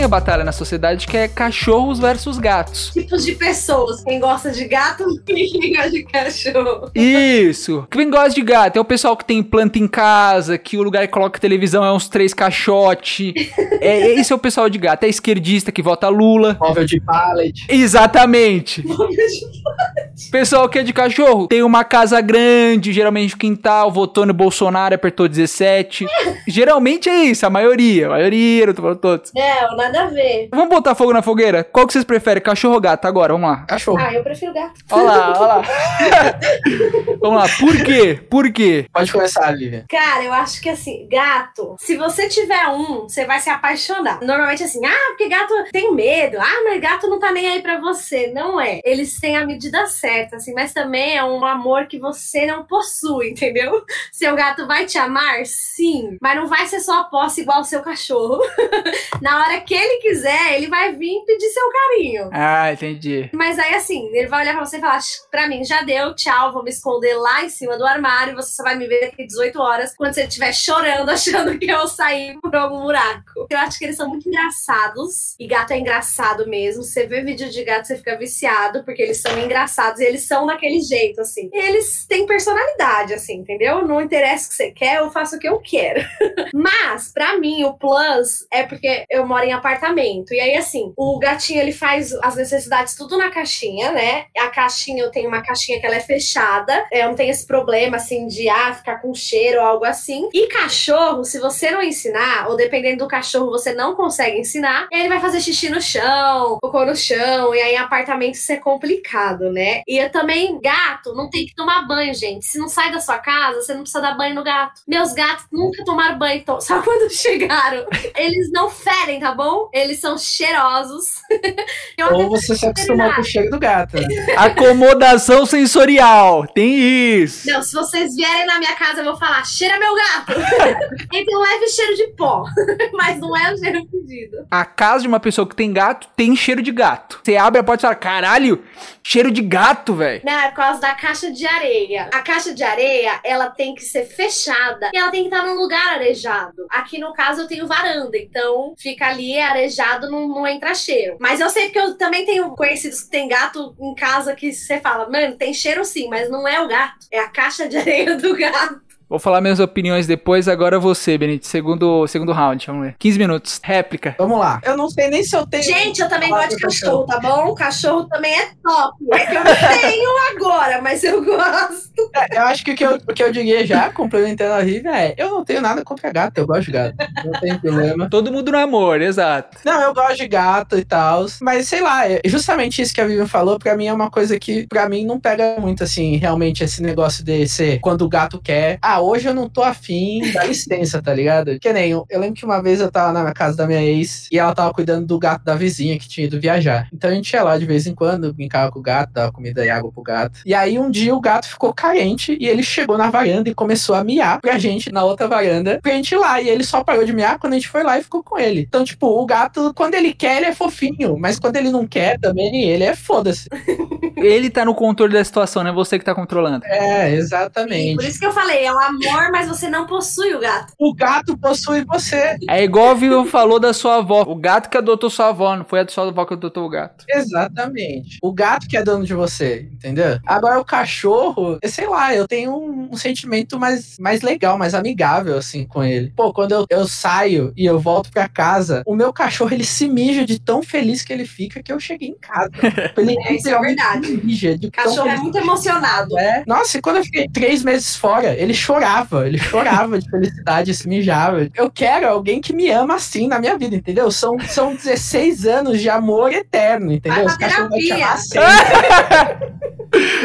Tem a batalha na sociedade que é cachorros versus gatos. Tipos de pessoas. Quem gosta de gato e quem gosta de cachorro. Isso. Quem gosta de gato é o pessoal que tem planta em casa, que o lugar que coloca televisão é uns três caixote. É, esse é o pessoal de gato. É esquerdista que vota Lula. Móvel de pallet. Exatamente. Pessoal que é de cachorro tem uma casa grande, geralmente quintal, votou no Bolsonaro, apertou 17. geralmente é isso, a maioria. A maioria, não tô falando todos. Não, nada a ver. Vamos botar fogo na fogueira? Qual que vocês preferem, cachorro ou gato? Agora, vamos lá. Cachorro. Ah, eu prefiro gato. Olha lá, olha lá. vamos lá, por quê? Por quê? Pode começar, Lívia. Cara, eu acho que assim, gato, se você tiver um, você vai se apaixonar. Normalmente assim, ah, porque gato tem medo. Ah, mas gato não tá nem aí pra você. Não é. Eles têm a medida certa, assim, mas também é um amor que você não possui, entendeu? Seu gato vai te amar? Sim. Mas não vai ser só a posse igual o seu cachorro. Na hora que ele quiser, ele vai vir pedir seu carinho. Ah, entendi. Mas aí, assim, ele vai olhar pra você e falar: pra mim já deu, tchau, vou me esconder lá em cima do armário. Você só vai me ver daqui 18 horas quando você estiver chorando, achando que eu saí por algum buraco. Eu acho que eles são muito engraçados. E gato é engraçado mesmo. Você vê vídeo de gato, você fica viciado, porque eles são engraçados e eles são daquele jeito, assim. E eles têm personalidade, assim, entendeu? Não interessa o que você quer, eu faço o que eu quero. Mas, pra mim, o plus é porque eu moro em apartamento. E aí, assim, o gatinho ele faz as necessidades tudo na caixinha, né? A caixinha, eu tenho uma caixinha que ela é fechada. Eu não tenho esse problema, assim, de ah, ficar com cheiro ou algo assim. E cachorro, se você não ensinar, ou dependendo do cachorro, você não consegue ensinar, ele vai fazer xixi no chão, cocô no chão. E aí, em apartamento, isso é complicado, né? E eu também, gato, não tem que tomar banho, gente. Se não sai da sua casa, você não precisa dar banho no gato. Meus gatos nunca tomaram banho, então, só quando chegaram. Eles não ferem, tá bom? Eles são cheirosos. Ou você se acostumou com o cheiro do gato. Acomodação sensorial. Tem isso. Não, se vocês vierem na minha casa, eu vou falar, cheira meu gato. Ele tem um leve cheiro de pó, mas não é o cheiro pedido. A casa de uma pessoa que tem gato tem cheiro de gato. Você abre a porta e fala: caralho, cheiro de gato, velho. Não, é por causa da caixa de areia. A caixa de areia, ela tem que ser fechada e ela tem que estar num lugar arejado. Aqui no caso eu tenho varanda, então fica ali arejado, não, não entra cheiro. Mas eu sei porque eu também tenho conhecidos que tem gato em casa que você fala, mano, tem cheiro sim, mas não é o gato, é a caixa de areia do gato. Vou falar minhas opiniões depois, agora você, Benito. Segundo, segundo round, vamos ver. 15 minutos. Réplica. Vamos lá. Eu não sei nem se eu tenho. Gente, eu também gosto de cachorro, tá bom? Cachorro também é top. É que eu não tenho agora, mas eu gosto. É, Eu acho que o que eu, o que eu diria já, complementando a Riva, é: eu não tenho nada contra gato, eu gosto de gato. Não tem problema. Todo mundo no amor, exato. Não, eu gosto de gato e tal, mas sei lá, é justamente isso que a Vivian falou, pra mim é uma coisa que pra mim não pega muito assim, realmente esse negócio de ser quando o gato quer. Ah, hoje eu não tô afim, dá licença, tá ligado? Que nem eu, eu lembro que uma vez eu tava na casa da minha ex e ela tava cuidando do gato da vizinha que tinha ido viajar. Então a gente ia lá de vez em quando, brincava com o gato, dava comida e água pro gato. E aí um dia o gato ficou carente e ele chegou na varanda e começou a miar pra gente na outra varanda pra gente ir lá. E ele só parou de miar quando a gente foi lá e ficou com ele. Então, tipo, o gato, quando ele quer, ele é fofinho, mas quando ele não quer também, ele é foda-se. Ele tá no controle da situação, não é você que tá controlando. É, E por exatamente. isso que eu falei, é um amor, mas você não possui o gato. O gato possui você. É igual o Vivo falou da sua avó. O gato que adotou sua avó, não foi a sua avó que adotou o gato. Exatamente. O gato que é dono de você, entendeu? Agora o cachorro, sei lá, eu tenho um, um sentimento mais, mais legal, mais amigável, assim, com ele. Pô, quando eu, eu saio e eu volto pra casa, o meu cachorro, ele se mija de tão feliz que ele fica que eu cheguei em casa. Ele É, isso é verdade. se mija de Cachorro é feliz muito emocionado. É. Nossa, e quando eu fiquei três meses fora, ele chorava, ele chorava de felicidade, se mijava. Eu quero alguém que me ama assim na minha vida, entendeu? São, são 16 anos de amor eterno, entendeu? Vai Esse pra cachorro vai te terapia. amar.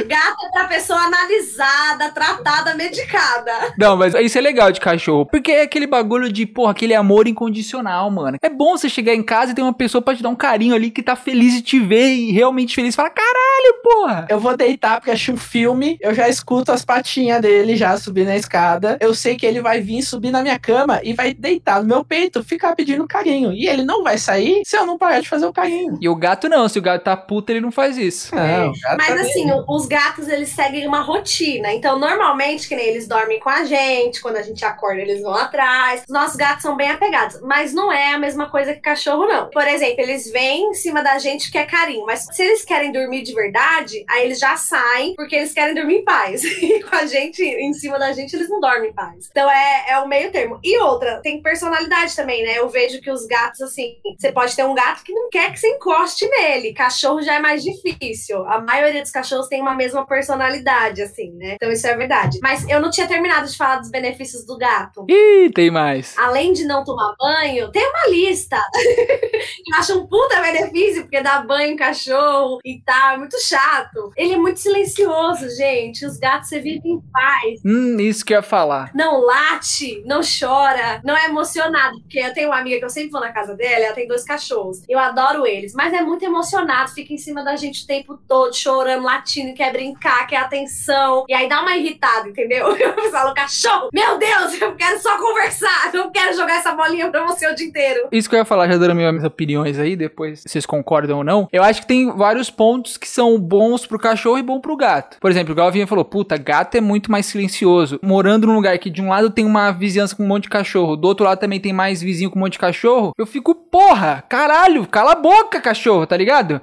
Gato é pra pessoa analisada, tratada, medicada. Não, mas isso é legal de cachorro. Porque é aquele bagulho de, porra, aquele amor incondicional, mano. É bom você chegar em casa e ter uma pessoa pra te dar um carinho ali que tá feliz de te ver e realmente feliz. Fala, caralho, porra. Eu vou deitar porque achei um filme, eu já escuto as patinhas dele já subir na escada. Eu sei que ele vai vir subir na minha cama e vai deitar no meu peito, ficar pedindo carinho. E ele não vai sair se eu não parar de fazer o carinho. E o gato não. Se o gato tá puto, ele não faz isso. Não, cara, Mas tá assim, bem. os gatos eles seguem uma rotina. Então, normalmente, que nem eles dormem com a gente, quando a gente acorda, eles vão atrás. Os nossos gatos são bem apegados, mas não é a mesma coisa que cachorro, não. Por exemplo, eles vêm em cima da gente porque é carinho, mas se eles querem dormir de verdade, aí eles já saem porque eles querem dormir em paz. E com a gente, em cima da gente, eles não dormem em paz. Então é, é o meio termo. E outra, tem personalidade também, né? Eu vejo que os gatos, assim, você pode ter um gato que não quer que você encoste nele. Cachorro já é mais difícil. A maioria dos cachorros tem uma mesma personalidade, assim, né? Então isso é verdade. Mas eu não tinha terminado de falar dos benefícios do gato. Ih, tem mais. Além de não tomar banho, tem uma lista. eu acho um puta benefício, porque dá banho em cachorro e tal, é muito chato. Ele é muito silencioso, gente. Os gatos você vive em paz. Hum, isso que eu ia falar. Não late, não chora, não é emocionado. Porque eu tenho uma amiga que eu sempre vou na casa dela, ela tem dois cachorros. Eu adoro eles, mas é muito emocionado, fica em cima da gente o tempo todo, chorando, latindo, quer brincar, quer atenção. E aí dá uma irritada, entendeu? Eu falo, cachorro, meu Deus, eu quero só conversar, eu não quero jogar essa bolinha pra você o dia inteiro. Isso que eu ia falar, já dando minhas opiniões aí, depois vocês concordam ou não. Eu acho que tem vários pontos que são bons pro cachorro e bom pro gato. Por exemplo, o Galvinha falou: puta, gato é muito mais silencioso. Morando num lugar que de um lado tem uma vizinhança com um monte de cachorro, do outro lado também tem mais vizinho com um monte de cachorro. Eu fico, porra, caralho, cala a boca, cachorro, tá ligado?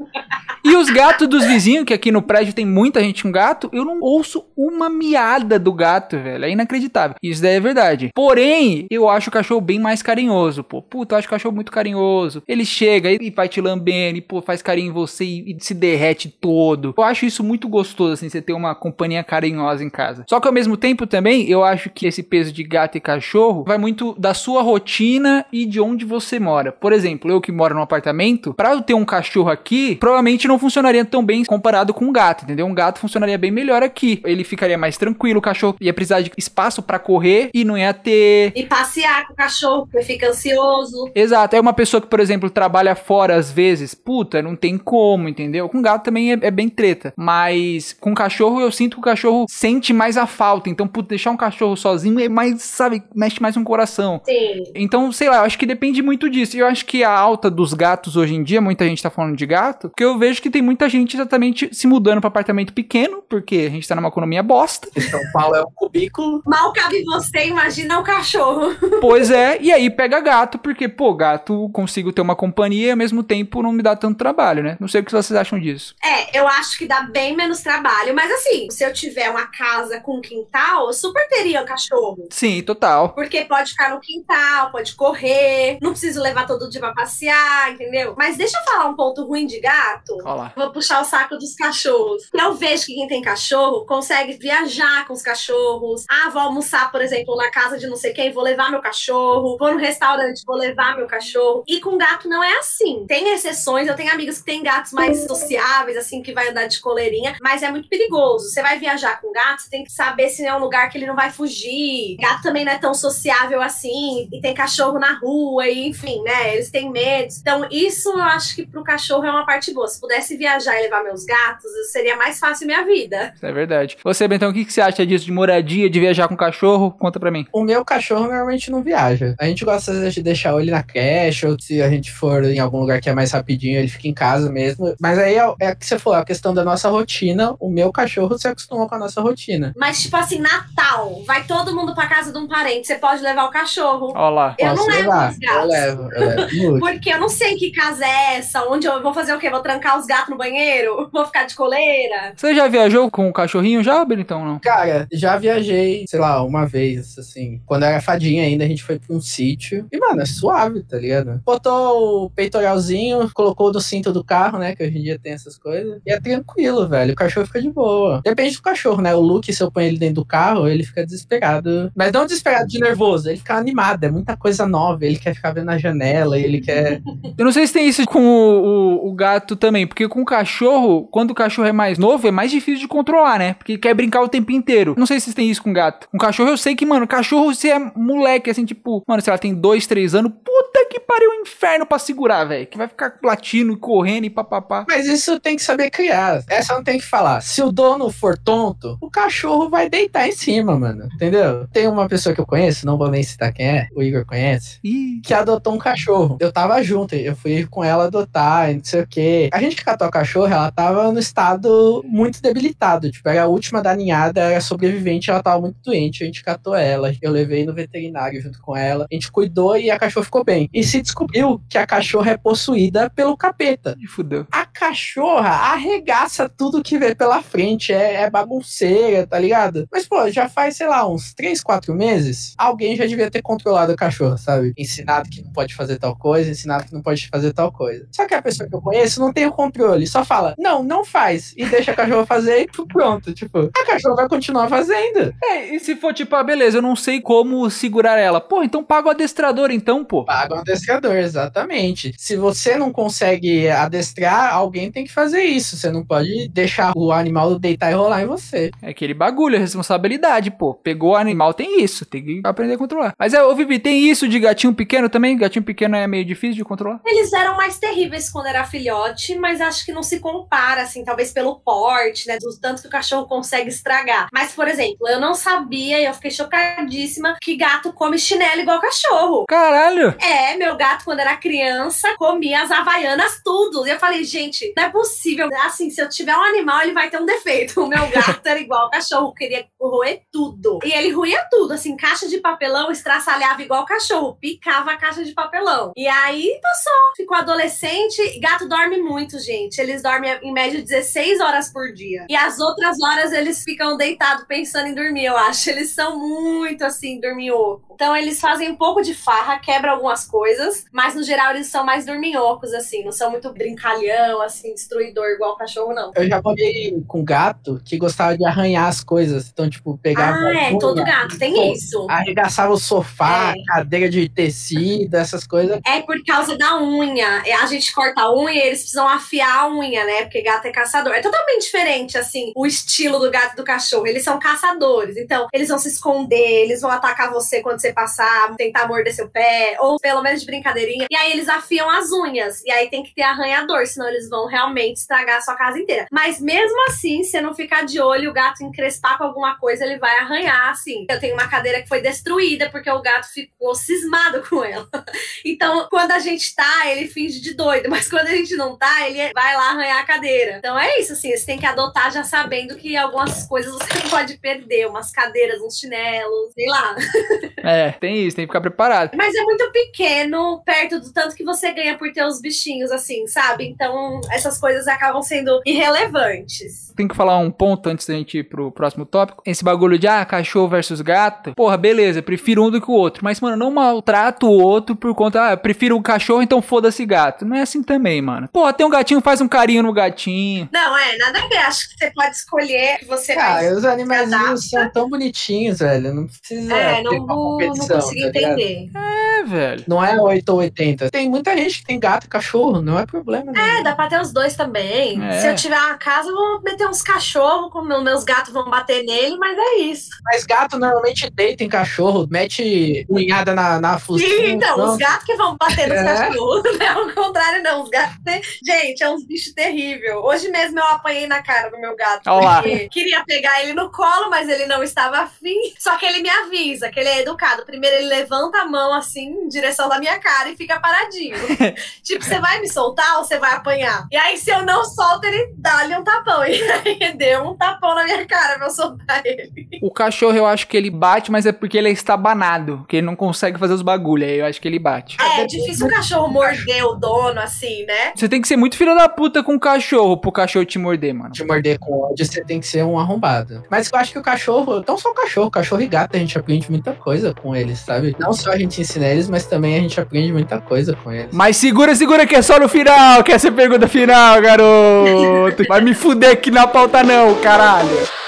E os gatos dos vizinhos, que aqui no prédio tem muita gente com gato, eu não ouço uma miada do gato, velho. É inacreditável. Isso daí é verdade. Porém, eu acho o cachorro bem mais carinhoso, pô. Puta, eu acho o cachorro muito carinhoso. Ele chega e vai te lambendo, e, pô, faz carinho em você e, e se derrete todo. Eu acho isso muito gostoso, assim, você ter uma companhia carinhosa em casa. Só que ao mesmo tempo também, eu acho que esse peso de gato e cachorro vai muito da sua rotina e de onde você mora. Por exemplo, eu que moro num apartamento, pra eu ter um cachorro aqui, provavelmente não funcionaria tão bem comparado com um gato, entendeu? Um gato funcionaria bem melhor aqui. Ele ficaria mais tranquilo, o cachorro ia precisar de espaço pra correr e não ia ter E passear com o cachorro, porque fica ansioso. Exato, é uma pessoa que, por exemplo, trabalha fora às vezes, puta, não tem como, entendeu? Com gato também é, é bem treta, mas com cachorro eu sinto que o cachorro sente mais a falta, então, puta, deixar um cachorro sozinho é mais, sabe, mexe mais no coração. Sim. Então, sei lá, eu acho que depende muito disso. E eu acho que a alta dos gatos hoje em dia, muita gente tá falando de gato, porque eu vejo que tem muita gente exatamente se mudando pra apartamento pequeno, porque a gente tá numa economia bosta. São Paulo é um cubículo. Mal cabe você, imagina o cachorro. Pois é, e aí pega gato, porque, pô, gato consigo ter uma companhia e ao mesmo tempo não me dá tanto trabalho, né? Não sei o que vocês acham disso. É, eu acho que dá bem menos trabalho, mas assim, se eu tiver uma casa com quintal, eu super teria um cachorro. Sim, total. Porque pode ficar no quintal, pode correr, não preciso levar todo dia pra passear, entendeu? Mas deixa eu falar um ponto ruim de gato. Olha lá. Vou puxar o saco dos cachorros. Eu vejo que quem tem cachorro consegue viajar com os cachorros. Ah, vou almoçar, por exemplo, na casa de não sei quem, vou levar meu cachorro. Vou no restaurante, vou levar meu cachorro. E com gato não é assim. Tem exceções, eu tenho amigos que têm gatos mais sociáveis, assim, que vai andar de coleirinha, mas é muito perigoso. Você vai viajar com gato, você tem que saber se é um lugar que ele não vai fugir. Gato também não é tão sociável assim, e tem cachorro na rua, e enfim, né? Eles têm medo. Então, isso eu acho que pro cachorro é uma parte boa. Se pudesse viajar e levar meus gatos, seria mais fácil minha vida. Isso é verdade. Você, Bentão, o que, que você acha disso de moradia, de viajar com cachorro? Conta pra mim. O meu cachorro normalmente não viaja. A gente gosta às vezes, de deixar ele na creche, ou se a gente for em algum lugar que é mais rapidinho, ele fica em casa mesmo. Mas aí é, é o que você falou, a questão da nossa rotina. O meu cachorro se acostumou com a nossa rotina. Mas, tipo assim, Natal, vai todo mundo pra casa de um parente, você pode levar o cachorro. Ó lá. Eu não levo levar? os gatos. Eu levo, eu levo. Porque eu não sei que casa é essa, onde eu vou fazer o quê? Vou trancar os gatos no banheiro? Vou ficar de coleira? Você já viajou com o cachorrinho já, Benitão, não? Cara, já viajei, sei lá, uma vez, assim. Quando era fadinha ainda, a gente foi pra um sítio. E, mano, é suave, tá ligado? Botou o peitoralzinho, colocou no cinto do carro, né? Que hoje em dia tem essas coisas. E é tranquilo, velho. O cachorro fica de boa. Depende do cachorro, né? O Luke, se eu ponho ele dentro do carro, ele fica desesperado. Mas não desesperado de nervoso, ele fica animado. É muita coisa nova. Ele quer ficar vendo na janela, ele quer. Eu não sei se tem isso com o, o- o gato também, porque com o cachorro, quando o cachorro é mais novo, é mais difícil de controlar, né? Porque quer brincar o tempo inteiro. Não sei se tem isso com gato. Com cachorro eu sei que, mano, cachorro se é moleque, assim, tipo, mano, se ela tem dois, três anos, puta que pariu, um inferno pra segurar, velho. Que vai ficar latindo, correndo e papapá. Mas isso tem que saber criar. Essa não tem que falar. Se o dono for tonto, o cachorro vai deitar em cima, mano. Entendeu? Tem uma pessoa que eu conheço, não vou nem citar quem é, o Igor conhece. Ih, que adotou um cachorro. Eu tava junto, eu fui com ela adotar, e não sei o quê. A gente que catou a cachorra, ela tava no estado muito debilitado. Tipo, era a última da ninhada, era sobrevivente, ela tava muito doente. A gente catou ela, eu levei no veterinário junto com ela. A gente cuidou e a cachorra ficou bem. E se descobriu que a cachorra é possuída pelo capeta. me fudeu. A cachorra arregaça tudo que vê pela frente, é, é bagunceira, tá ligado? Mas, pô, já faz, sei lá, uns 3, 4 meses, alguém já devia ter controlado a cachorra, sabe? Ensinado que não pode fazer tal coisa, ensinado que não pode fazer tal coisa. Só que a pessoa que eu conheço não tem o controle, só fala, não, não faz, e deixa a cachorra fazer e pronto, tipo, a cachorra vai continuar fazendo. É, e se for tipo, ah, beleza, eu não sei como segurar ela. Pô, então paga o adestrador então, pô. Paga um adestrador, exatamente. Se você não consegue adestrar, alguém tem que fazer isso. Você não pode deixar o animal deitar e rolar em você. É aquele bagulho, é responsabilidade, pô. Pegou o animal, tem isso, tem que aprender a controlar. Mas é, ô Vivi, tem isso de gatinho pequeno também? Gatinho pequeno é meio difícil de controlar? Eles eram mais terríveis quando era filhote, mas acho que não se compara, assim, talvez pelo porte, né? Do tanto que o cachorro consegue estragar. Mas, por exemplo, eu não sabia e eu fiquei chocadíssima que gato come chinelo igual cachorro. Caralho! É, meu gato, quando era criança, comia as havaianas tudo. E eu falei, gente, não é possível. Assim, se eu tiver um animal, ele vai ter um defeito. O meu gato era igual cachorro, queria roer tudo. E ele ruía tudo, assim, caixa de papelão, estraçalhava igual cachorro, picava a caixa de papelão. E aí passou, ficou adolescente. Gato dorme muito, gente. Eles dormem em média 16 horas por dia. E as outras horas eles ficam deitados pensando em dormir, eu acho. Eles são muito assim, dorminhoco. Então eles fazem um pouco de farra, quebram algumas coisas, mas no geral eles são mais dorminhocos, assim, não são muito brincalhão, assim, destruidor igual cachorro, não. Eu já morei com gato que gostava de arranhar as coisas. Então, tipo, pegava. Ah, é, todo gato tem pô, isso. Arregaçava o sofá, É. cadeira de tecido, essas coisas. É por causa da unha. É, A gente corta a unha e eles precisam afiar a unha, né? Porque gato é caçador. É totalmente diferente, assim, o estilo do gato e do cachorro. Eles são caçadores. Então, eles vão se esconder, eles vão atacar você quando você passar, tentar morder seu pé, ou pelo menos de brincadeirinha. E aí eles afiam as unhas. E aí tem que ter arranhador, senão eles vão realmente estragar a sua casa inteira. Mas mesmo assim, se não ficar de olho, o gato encrespar com alguma coisa, ele vai arranhar, assim. Eu tenho uma cadeira que foi destruída porque o gato ficou cismado com ela. Então, quando a gente tá, ele finge de doido, mas quando a gente não tá, ele vai lá arranhar a cadeira. Então é isso, assim, você tem que adotar já sabendo que algumas coisas você pode perder, umas cadeiras, uns chinelos, sei lá. É, tem isso, tem que ficar preparado. Mas é muito pequeno, perto do tanto que você ganha por ter os bichinhos, assim, sabe? Então, essas coisas acabam sendo irrelevantes. Tem que falar um ponto antes da gente ir pro próximo tópico. Esse bagulho de, ah, cachorro versus gato. Porra, beleza, prefiro um do que o outro. Mas, mano, não maltrato o outro por conta, ah, prefiro o cachorro, então foda-se gato. Não é assim também, mano. Porra, tem um gatinho, faz um carinho no gatinho. Não, é, nada a ver. Acho que você pode escolher que você Cara, vai. os adapta. são tão bonitinhos, velho. Não precisa É, ter não, uma não, competição. consegui tá entender. É, É, velho. Não é 8 ou 80. Tem muita gente que tem gato e cachorro, não é problema. nenhum. É, dá pra ter os dois também. É. Se eu tiver uma casa, eu vou meter uns cachorros, como meus gatos vão bater nele, mas é isso. Mas gato normalmente deita em cachorro, mete unhada na, na focinha. Sim, então, os pronto. gatos que vão bater nos É. cachorros, não é o contrário, não. Os gatos. têm- Gente, é uns bichos terríveis. Hoje mesmo eu apanhei na cara do meu gato. Olha lá. porque Queria pegar ele no colo, mas ele não estava afim. Só que ele me avisa que ele é educado. Primeiro ele levanta a mão assim, em direção da minha cara e fica paradinho. tipo, você vai me soltar ou você vai apanhar? E aí, se eu não solto, ele dá-lhe um tapão. E aí deu um tapão na minha cara pra eu soltar ele. O cachorro eu acho que ele bate, mas é porque ele é estabanado, que ele não consegue fazer os bagulho, aí eu acho que ele bate. É difícil o cachorro morder o dono assim, né? Você tem que ser muito filho da puta com o cachorro pro cachorro te morder, mano. De morder com ódio, você tem que ser um arrombado. Mas eu acho que o cachorro, não só o cachorro, cachorro e gato, a gente aprende muita coisa com eles, sabe? Não só a gente ensina eles, mas também a gente aprende muita coisa com eles. Mas segura, segura que é só no final, que essa é a pergunta final, garoto. Vai me fuder aqui na pauta não, caralho.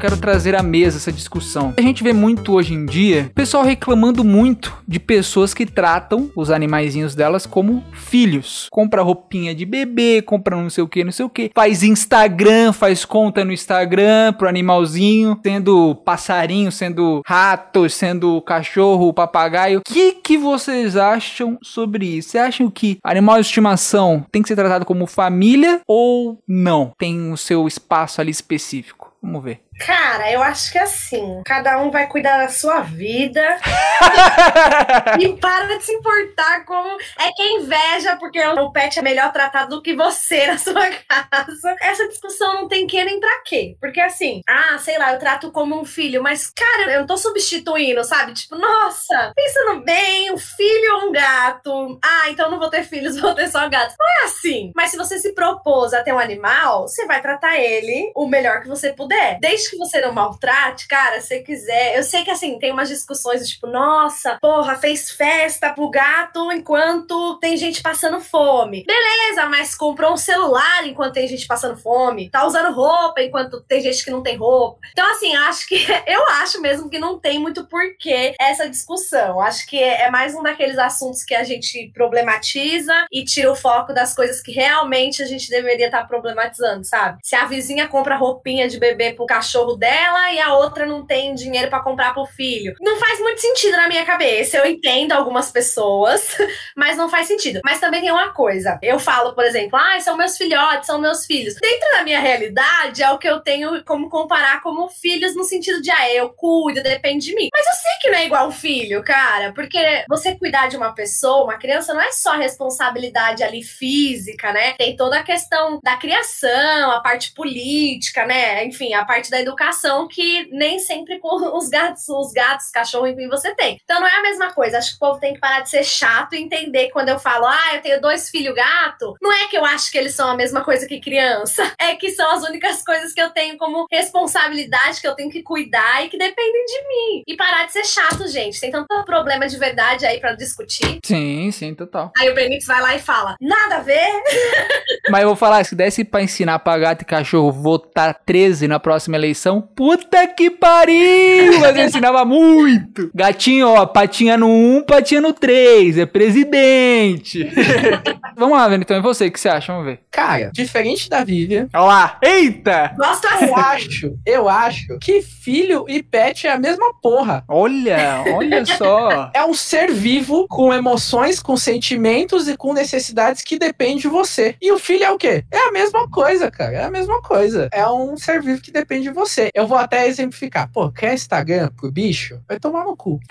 Quero trazer à mesa essa discussão. A gente vê muito hoje em dia pessoal reclamando muito de pessoas que tratam os animaizinhos delas como filhos. Compra roupinha de bebê, compra não sei o que, não sei o que. Faz Instagram, faz conta no Instagram pro animalzinho, sendo passarinho, sendo rato, sendo cachorro, papagaio. O que, que vocês acham sobre isso? Vocês acham que animal de estimação tem que ser tratado como família ou não? Tem o seu espaço ali específico? Vamos ver. Cara, eu acho que assim, cada um vai cuidar da sua vida e para de se importar com. É que é inveja, porque o pet é melhor tratado do que você na sua casa. Essa discussão não tem que nem pra quê. Porque assim, ah, sei lá, eu trato como um filho, mas, cara, eu não tô substituindo, sabe? Tipo, nossa, pensando bem, um filho ou um gato. Ah, então não vou ter filhos, vou ter só gatos. Não é assim. Mas se você se propôs a ter um animal, você vai tratar ele o melhor que você puder. Desde que você não maltrate, cara, se quiser. Eu sei que assim, tem umas discussões tipo, nossa, porra, fez festa pro gato enquanto tem gente passando fome. Beleza, mas comprou um celular enquanto tem gente passando fome. Tá usando roupa enquanto tem gente que não tem roupa. Então, assim, acho que eu acho mesmo que não tem muito porquê essa discussão. Acho que é mais um daqueles assuntos que a gente problematiza e tira o foco das coisas que realmente a gente deveria estar problematizando, sabe? Se a vizinha compra roupinha de bebê pro cachorro dela e a outra não tem dinheiro pra comprar pro filho. Não faz muito sentido na minha cabeça. Eu entendo algumas pessoas, mas não faz sentido. Mas também tem uma coisa. Eu falo, por exemplo, ah, são meus filhotes, são meus filhos. Dentro da minha realidade, é o que eu tenho como comparar como filhos no sentido de, ah, eu cuido, depende de mim. Mas eu sei que não é igual um filho, cara, porque você cuidar de uma pessoa, uma criança, não é só responsabilidade ali física, né? Tem toda a questão da criação, a parte política, né? Enfim, a parte da educação que nem sempre com os gatos, os gatos, cachorro, enfim, você tem. Então não é a mesma coisa. Acho que o povo tem que parar de ser chato e entender quando eu falo, ah, eu tenho dois filhos gato, não é que eu acho que eles são a mesma coisa que criança. É que são as únicas coisas que eu tenho como responsabilidade, que eu tenho que cuidar e que dependem de mim. E parar de ser chato, gente. Tem tanto problema de verdade aí pra discutir. Sim, sim, total. Aí o Benítez vai lá e fala: nada a ver. Mas eu vou falar, se desse pra ensinar pra gato e cachorro votar 13 na próxima eleição, puta que pariu! Mas eu ensinava muito. Gatinho, ó, patinha no 1, patinha no 3, é presidente. Vamos lá, Vendo, então é você, o que você acha? Vamos ver. Cara, diferente da Vivian, Olha lá. Eita! Gosto eu acho, eu acho que filho e pet é a mesma porra. Olha, olha só. É um ser vivo com emoções, com sentimentos e com necessidades que depende de você. E o filho é o quê? É a mesma coisa, cara. É a mesma coisa. É um ser vivo que depende de você. Eu vou até exemplificar. Pô, quer Instagram pro bicho? Vai tomar no cu.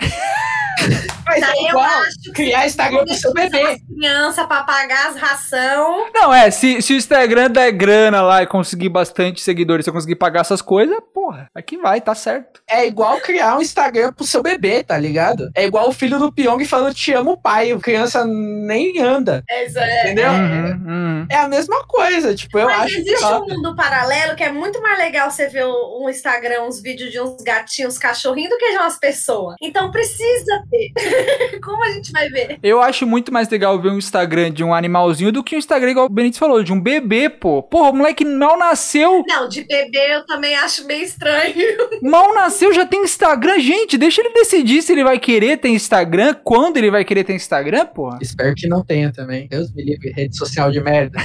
Mas é Daí eu igual criar Instagram pro seu bebê. criança pra pagar as ração. Não, é, se, se o Instagram der grana lá e conseguir bastante seguidores, se eu conseguir pagar essas coisas, porra, aqui vai, tá certo. É igual criar um Instagram pro seu bebê, tá ligado? É igual o filho do Pyong falando te amo, pai. A criança nem anda. Isso é. Entendeu? Uhum, uhum. É a mesma coisa. Tipo, eu Mas acho que. existe um mundo paralelo que é muito mais legal você ver um Instagram, uns vídeos de uns gatinhos, cachorrinhos, do que de umas pessoas. Então precisa ver? Como a gente vai ver? Eu acho muito mais legal ver um Instagram de um animalzinho do que um Instagram, igual o Benítez falou, de um bebê, pô. Porra, o moleque mal nasceu. Não, de bebê eu também acho meio estranho. Mal nasceu, já tem Instagram. Gente, deixa ele decidir se ele vai querer ter Instagram, quando ele vai querer ter Instagram, porra. Espero que não tenha também. Deus me livre, rede social de merda.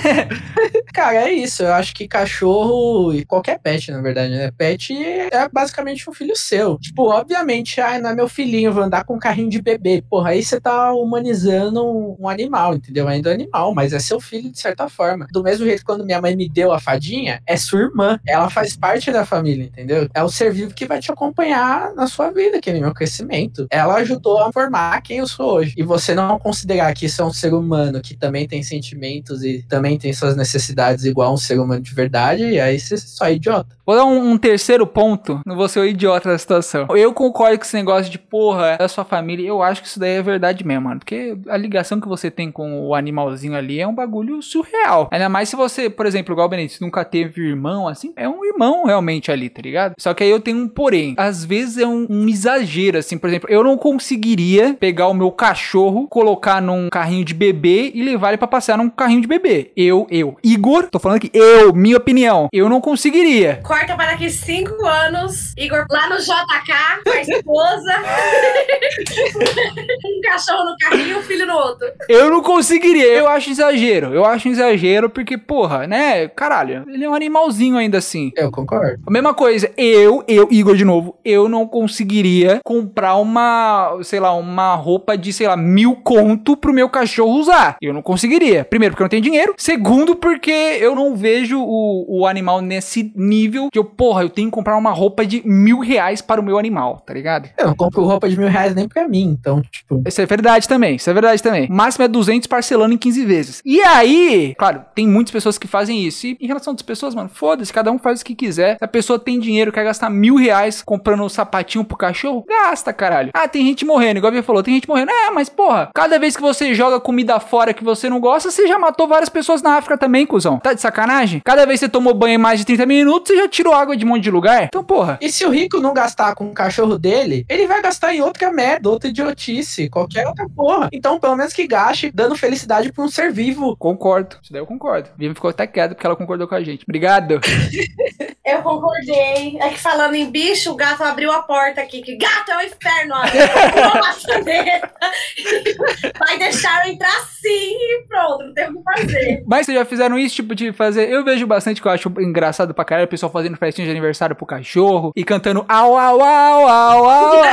Cara, é isso. Eu acho que cachorro e qualquer pet, na verdade, né? Pet é basicamente um filho seu. Tipo, obviamente, ah, não é meu filhinho, vou andar com um carrinho de bebê. Porra, aí você tá humanizando um, um animal, entendeu? Ainda é animal, mas é seu filho de certa forma. Do mesmo jeito que quando minha mãe me deu a fadinha, é sua irmã. Ela faz parte da família, entendeu? É o ser vivo que vai te acompanhar na sua vida, que é o meu crescimento. Ela ajudou a formar quem eu sou hoje. E você não considerar que isso é um ser humano que também tem sentimentos e também tem suas necessidades igual um ser humano de verdade, e aí você só é idiota. Vou dar um, um terceiro ponto, não vou ser o idiota da situação. Eu concordo com esse negócio de, porra, da sua família, eu acho que isso daí é verdade mesmo, mano. Porque a ligação que você tem com o animalzinho ali é um bagulho surreal. Ainda mais se você, por exemplo, igual o Benítez, nunca teve irmão, assim, é um irmão realmente ali, tá ligado? Só que aí eu tenho um porém. Às vezes é um, um exagero, assim, por exemplo, eu não conseguiria pegar o meu cachorro, colocar num carrinho de bebê e levar ele pra passear num carrinho de bebê. Eu, eu, Igor, tô falando aqui, eu, minha opinião, eu não conseguiria. Corta para daqui cinco anos, Igor lá no JK, com a esposa, cachorro no carrinho e um filho no outro. Eu não conseguiria, eu acho exagero. Eu acho exagero porque, porra, né? Caralho, ele é um animalzinho ainda assim. Eu concordo. A mesma coisa, eu, eu, Igor de novo, eu não conseguiria comprar uma, sei lá, uma roupa de, sei lá, mil conto pro meu cachorro usar. Eu não conseguiria. Primeiro, porque eu não tenho dinheiro. Segundo, porque eu não vejo o, o animal nesse nível que eu, porra, eu tenho que comprar uma roupa de mil reais para o meu animal, tá ligado? Eu não compro roupa de mil reais nem pra mim, então, tipo. Isso é verdade também, isso é verdade também. O máximo é 200 parcelando em 15 vezes. E aí, claro, tem muitas pessoas que fazem isso. E em relação às pessoas, mano, foda-se, cada um faz o que quiser. Se a pessoa tem dinheiro, quer gastar mil reais comprando um sapatinho pro cachorro, gasta, caralho. Ah, tem gente morrendo, igual a falou, tem gente morrendo. É, mas porra, cada vez que você joga comida fora que você não gosta, você já matou várias pessoas na África também, cuzão. Tá de sacanagem? Cada vez que você tomou banho em mais de 30 minutos, você já tirou água de um monte de lugar. Então, porra. E se o rico não gastar com o cachorro dele, ele vai gastar em outra merda, outra idiotice, outra porra. Então, pelo menos que gaste dando felicidade pra um ser vivo. Concordo. Isso daí eu concordo. Vivi ficou até quieta porque ela concordou com a gente. Obrigado. Eu concordei. É que falando em bicho, o gato abriu a porta aqui. Que gato é o inferno, maçaneta. Vai deixar eu entrar sim e pronto, não tem o que fazer. Mas vocês já fizeram isso, tipo, de fazer. Eu vejo bastante que eu acho engraçado pra caralho o pessoal fazendo festinha de aniversário pro cachorro e cantando au, au, au, au, au.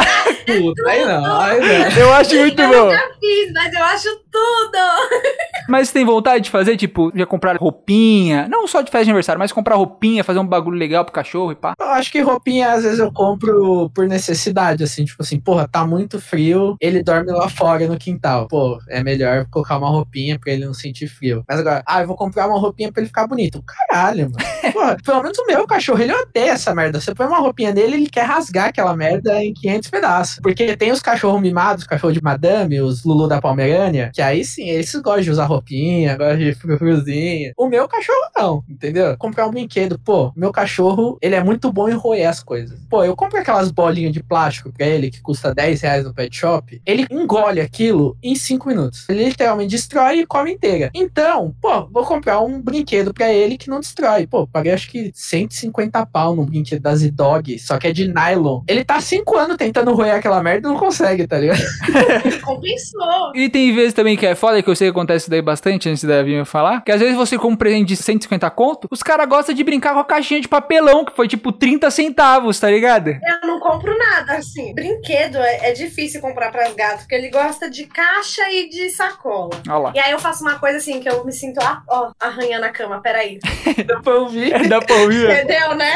Puta, aí não, aí não. Eu acho muito Eu bom. nunca fiz, mas eu acho tudo. Mas tem vontade de fazer, tipo, já comprar roupinha? Não só de festa de aniversário, mas comprar roupinha, fazer um bagulho legal pro cachorro e pá. Eu acho que roupinha, às vezes, eu compro por necessidade, assim, tipo assim, porra, tá muito frio, ele dorme lá fora no quintal. Pô, é melhor colocar uma roupinha pra ele não sentir frio. Mas agora, ah, eu vou comprar uma roupinha pra ele ficar bonito. Caralho, mano. Porra, pelo menos o meu cachorro, ele odeia essa merda. Você põe uma roupinha nele, ele quer rasgar aquela merda em 500 pedaços. Porque tem os cachorros mimados, cachorro de madame, os Lulu da Pomerânia, que aí sim, eles gostam de usar roupinha, gostam de frufruzinho. O meu cachorro não, entendeu? Comprar um brinquedo, pô, meu cachorro, ele é muito bom em roer as coisas. Pô, eu compro aquelas bolinhas de plástico pra ele, que custa 10 reais no pet shop, ele engole aquilo em 5 minutos. Ele literalmente destrói e come inteira. Então, pô, vou comprar um brinquedo pra ele que não destrói. Pô, paguei acho que 150 pau num brinquedo da Z-Dog, só que é de nylon. Ele tá 5 anos tentando roer aquela merda e não consegue, tá ligado? Compensou. E tem vezes também que é foda, que eu sei que acontece isso daí bastante antes da Vinha falar, que às vezes você compra um presente de 150 conto, os caras gostam de brincar com a caixinha de papelão, que foi tipo 30 centavos, tá ligado? Eu não compro nada, assim. Brinquedo é, é difícil comprar para gatos, porque ele gosta de caixa e de sacola. Olha lá. E aí eu faço uma coisa assim, que eu me sinto, ah, ó, arranhando a cama, peraí. Dá pra ouvir. Dá pra ouvir? Entendeu, né?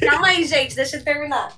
Calma aí, gente, deixa eu terminar.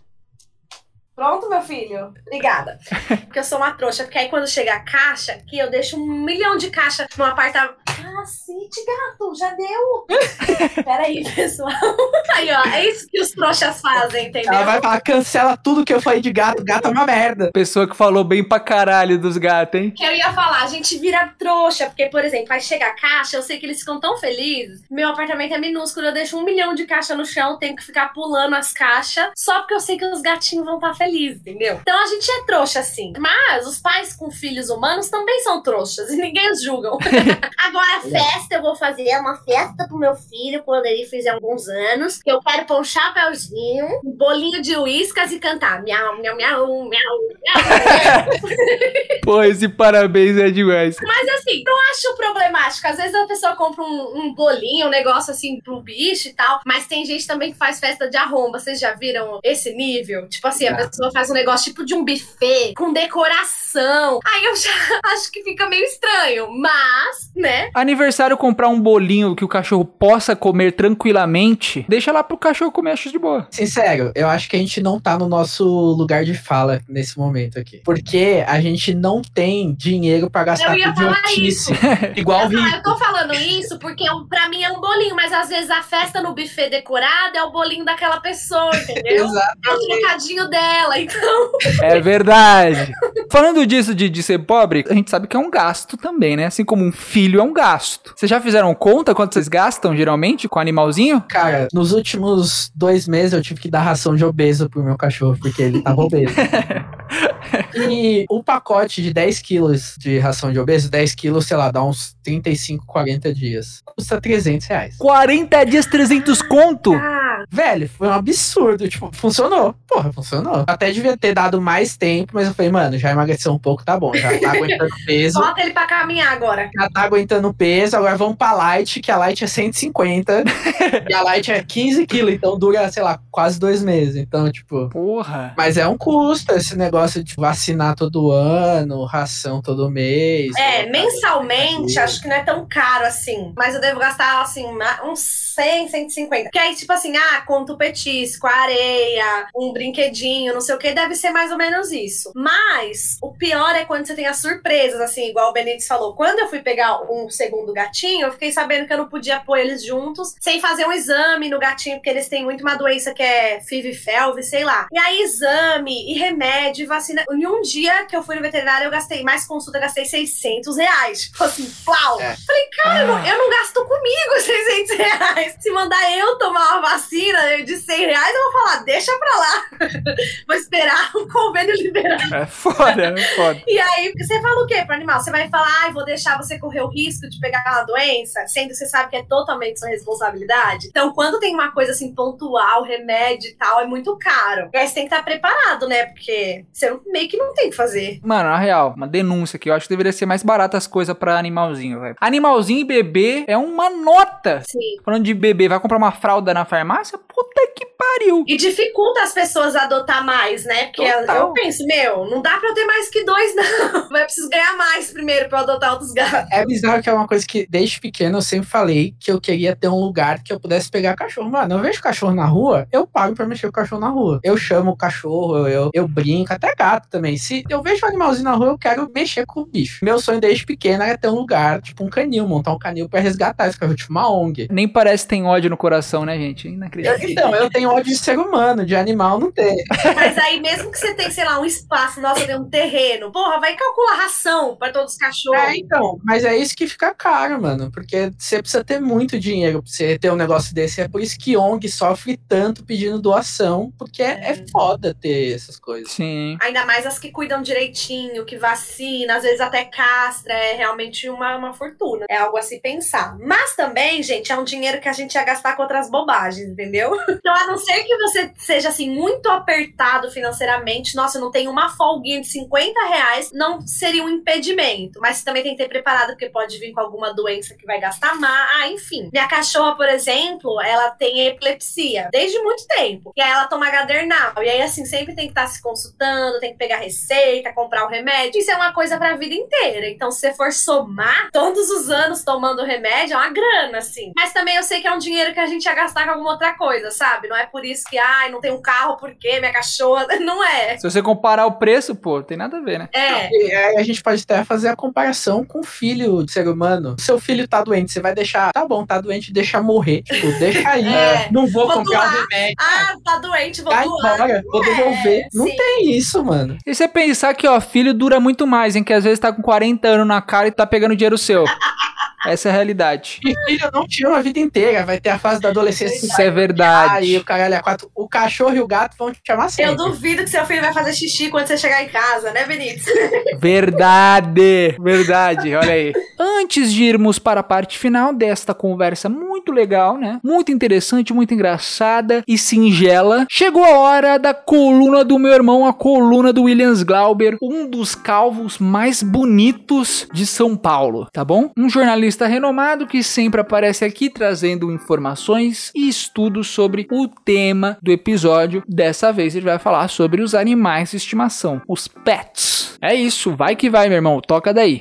Pronto, meu filho? Obrigada. Porque eu sou uma trouxa. Porque aí quando chega a caixa, que eu deixo um milhão de caixa no apartamento. Ah, Cacete, gato, já deu. Peraí, pessoal. Aí, ó, é isso que os trouxas fazem, entendeu? Ela vai falar, cancela tudo que eu falei de gato, gato é uma merda. Pessoa que falou bem pra caralho dos gatos, hein? Que eu ia falar, a gente vira trouxa, porque, por exemplo, vai chegar a caixa, eu sei que eles ficam tão felizes. Meu apartamento é minúsculo, eu deixo um milhão de caixa no chão, tenho que ficar pulando as caixas, só porque eu sei que os gatinhos vão estar felizes, entendeu? Então a gente é trouxa, sim. Mas os pais com filhos humanos também são trouxas e ninguém os julgam. Agora, festa, eu vou fazer uma festa pro meu filho quando ele fizer alguns anos. Eu quero pôr um chapéuzinho, um bolinho de uíscas e cantar miau, miau, miau, miau, miau. Pô, esse parabéns é demais. Mas assim, não acho problemático. Às vezes a pessoa compra um, um bolinho, um negócio assim pro bicho e tal. Mas tem gente também que faz festa de arromba. Vocês já viram esse nível? Tipo assim, a Já. Pessoa faz um negócio tipo de um buffet, com decoração. Aí eu já acho que fica meio estranho. Mas, né? Aniversário comprar um bolinho que o cachorro possa comer tranquilamente, deixa lá pro cachorro comer, acho de boa. Sincero, eu acho que a gente não tá no nosso lugar de fala nesse momento aqui. Porque a gente não tem dinheiro pra gastar Eu ia com falar idiotice. Igual Eu, eu tô falando isso porque eu- pra mim é um bolinho, mas às vezes a festa no buffet decorado é o bolinho daquela pessoa, entendeu? Exato. É o trocadinho dela, então. É verdade. Falando disso de, de ser pobre, a gente sabe que é um gasto também, né? Assim como um filho é um gasto. Vocês já fizeram conta quanto vocês gastam geralmente com animalzinho? Cara, nos últimos dois meses eu tive que dar ração de obeso pro meu cachorro, porque ele tava obeso. e o pacote de 10 quilos de ração de obeso, 10 quilos, sei lá, dá uns 35, 40 dias. Custa 300 reais. 40 dias, 300 conto? Ah, Velho, foi um absurdo. Tipo, funcionou. Porra, funcionou. Até devia ter dado mais tempo, mas eu falei, mano, já emagreceu um pouco, tá bom. Já tá aguentando peso. bota ele pra caminhar agora. Já tá aguentando peso. Agora vamos pra Light, que a Light é 150. e a Light é 15 quilos, então dura, sei lá, quase dois meses. Então, tipo. Porra. Mas é um custo esse negócio de vacinar todo ano, ração todo mês. É, mensalmente, acho que não é tão caro assim. Mas eu devo gastar, assim, uns 100, 150. Porque aí, tipo assim, ah, conta o petisco, a areia, um brinquedinho, não sei o que, deve ser mais ou menos isso. Mas o pior é quando você tem as surpresas, assim, igual o Benítez falou. Quando eu fui pegar um segundo gatinho, eu fiquei sabendo que eu não podia pôr eles juntos sem fazer um exame no gatinho, porque eles têm muito uma doença que é FIV-FeLV, sei lá. E aí, exame, e remédio, e vacina. Em um dia que eu fui no veterinário, eu gastei mais consulta, eu gastei 600 reais. Tipo assim, plau! É. Falei, cara, eu não- eu não gasto comigo 600 reais. Se mandar eu tomar uma vacina de 100 reais, eu vou falar, deixa pra lá. vou esperar o convênio liberar. É foda, é foda. E aí, você fala o quê pro animal? Você vai falar, ai, vou deixar você correr o risco de pegar uma doença, sendo que você sabe que é totalmente sua responsabilidade? Então, quando tem uma coisa assim pontual, remédio e tal, é muito caro. E aí você tem que estar preparado, né? Porque você não- meio que não tem o que fazer. Mano, na real, uma denúncia aqui. Eu acho que deveria ser mais barato as coisas pra animalzinho, velho. Animalzinho e bebê é uma nota. Sim. Falando de bebê, vai comprar uma fralda na farmácia? Puta que pariu. E dificulta as pessoas a adotar mais, né? Porque Total. eu penso, meu, não dá pra eu ter mais que dois, não. Vai preciso ganhar mais primeiro pra eu adotar outros gatos. É bizarro que é uma coisa que desde pequeno eu sempre falei que eu queria ter um lugar que eu pudesse pegar cachorro. Mano, eu vejo cachorro na rua, eu pago pra mexer com o cachorro na rua. Eu chamo o cachorro, eu, eu brinco, até gato também. Se eu vejo um animalzinho na rua, eu quero mexer com o bicho. Meu sonho desde pequeno era ter um lugar, tipo um canil, montar um canil pra resgatar esse cachorro, tipo uma ONG. Nem parece que tem ódio no coração, né, gente? Inacreditável. Então, eu tenho ódio de ser humano, de animal não tem. Mas aí, mesmo que você tenha, sei lá, um espaço, nossa, tem um terreno, porra, vai calcular ração pra todos os cachorros. É, então, mas é isso que fica caro, mano. Porque você precisa ter muito dinheiro pra você ter um negócio desse. É por isso que ONG sofre tanto pedindo doação, porque é, é foda ter essas coisas. Sim. Ainda mais as que cuidam direitinho, que vacina, às vezes até castra, é realmente uma, uma fortuna. É algo a se pensar. Mas também, gente, é um dinheiro que a gente ia gastar com outras bobagens, entendeu? Então, a não ser que você seja, assim, muito apertado financeiramente, nossa, não tenho uma folguinha de 50 reais, não seria um impedimento. Mas também tem que ter preparado, porque pode vir com alguma doença que vai gastar mais. Ah, enfim. Minha cachorra, por exemplo, ela tem epilepsia desde muito tempo. E aí ela toma gadernal. E aí, assim, sempre tem que estar se consultando, tem que pegar receita, comprar o remédio. Isso é uma coisa pra vida inteira. Então, se você for somar todos os anos tomando remédio, é uma grana, assim. Mas também eu sei que é um dinheiro que a gente ia gastar com alguma outra coisa, sabe? Não é por isso que, ai, não tem um carro porque minha cachorra. Não é. Se você comparar o preço, pô, tem nada a ver, né? É. Aí a gente pode até fazer a comparação com o filho do ser humano. Seu filho tá doente, você vai deixar, tá bom, tá doente, deixa morrer. Tipo, deixa aí. É. Não vou, Vou comprar doar. o remédio. Ah, tá doente, vou Vai doar. embora, vou É, devolver. Não sim. tem isso, mano. E você pensar que, ó, filho dura muito mais, hein? Que às vezes tá com 40 anos na cara e tá pegando dinheiro seu. Essa é a realidade. E filho não tira uma vida inteira, vai ter a fase da adolescência. Isso é Aí verdade. o caralho, a quatro, o cachorro e o gato vão te chamar sempre. Eu duvido que seu filho vai fazer xixi quando você chegar em casa, né, Benítez? Verdade, verdade, olha aí. Antes de irmos para a parte final desta conversa muito legal, né? Muito interessante, muito engraçada e singela, chegou a hora da coluna do meu irmão, a coluna do Williams Glauber, um dos calvos mais bonitos de São Paulo, tá bom? Um jornalista renomado que sempre aparece aqui trazendo informações e estudos sobre o tema do episódio. Dessa vez ele vai falar sobre os animais de estimação, os pets. É isso, vai que vai, meu irmão, toca daí.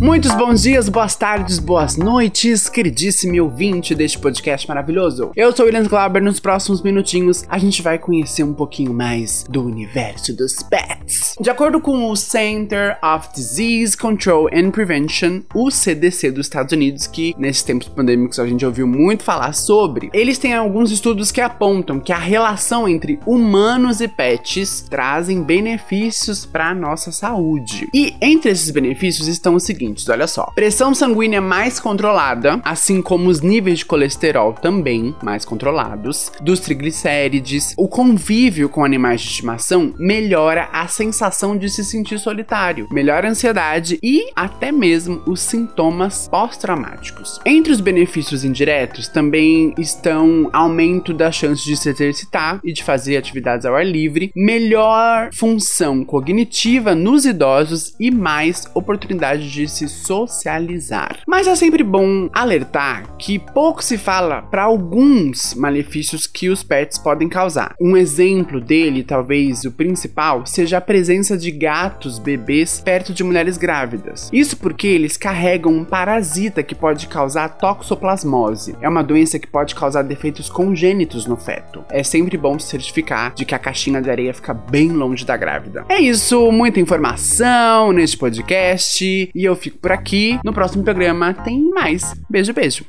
Muitos bons dias, boas tardes, boas noites, queridíssimo ouvinte deste podcast maravilhoso. Eu sou o William Glauber, nos próximos minutinhos a gente vai conhecer um pouquinho mais do universo dos pets. De acordo com o Center of Disease Control and Prevention, o CDC dos Estados Unidos, que nesses tempos pandêmicos a gente ouviu muito falar sobre, eles têm alguns estudos que apontam que a relação entre humanos e pets trazem benefícios para nossa saúde. E entre esses benefícios estão os seguintes, olha só. Pressão sanguínea mais controlada, assim como os níveis de colesterol também mais controlados, dos triglicérides, o convívio com animais de estimação melhora a sensação de se sentir solitário, melhora a ansiedade e até mesmo os sintomas pós-traumáticos. Entre os benefícios indiretos também estão aumento da chance de se exercitar e de fazer atividades ao ar livre, melhor função cognitiva nos idosos e mais oportunidade de se socializar. Mas é sempre bom alertar que pouco se fala para alguns malefícios que os pets podem causar. Um exemplo dele, talvez o principal, seja a presença de gatos bebês perto de mulheres grávidas. Isso porque eles carregam um parasita que pode causar toxoplasmose. É uma doença que pode causar defeitos congênitos no feto. É sempre bom se certificar de que a caixinha de areia fica bem longe da grávida. É isso, muita informação neste podcast e eu fico por aqui. No próximo programa tem mais. Beijo, beijo.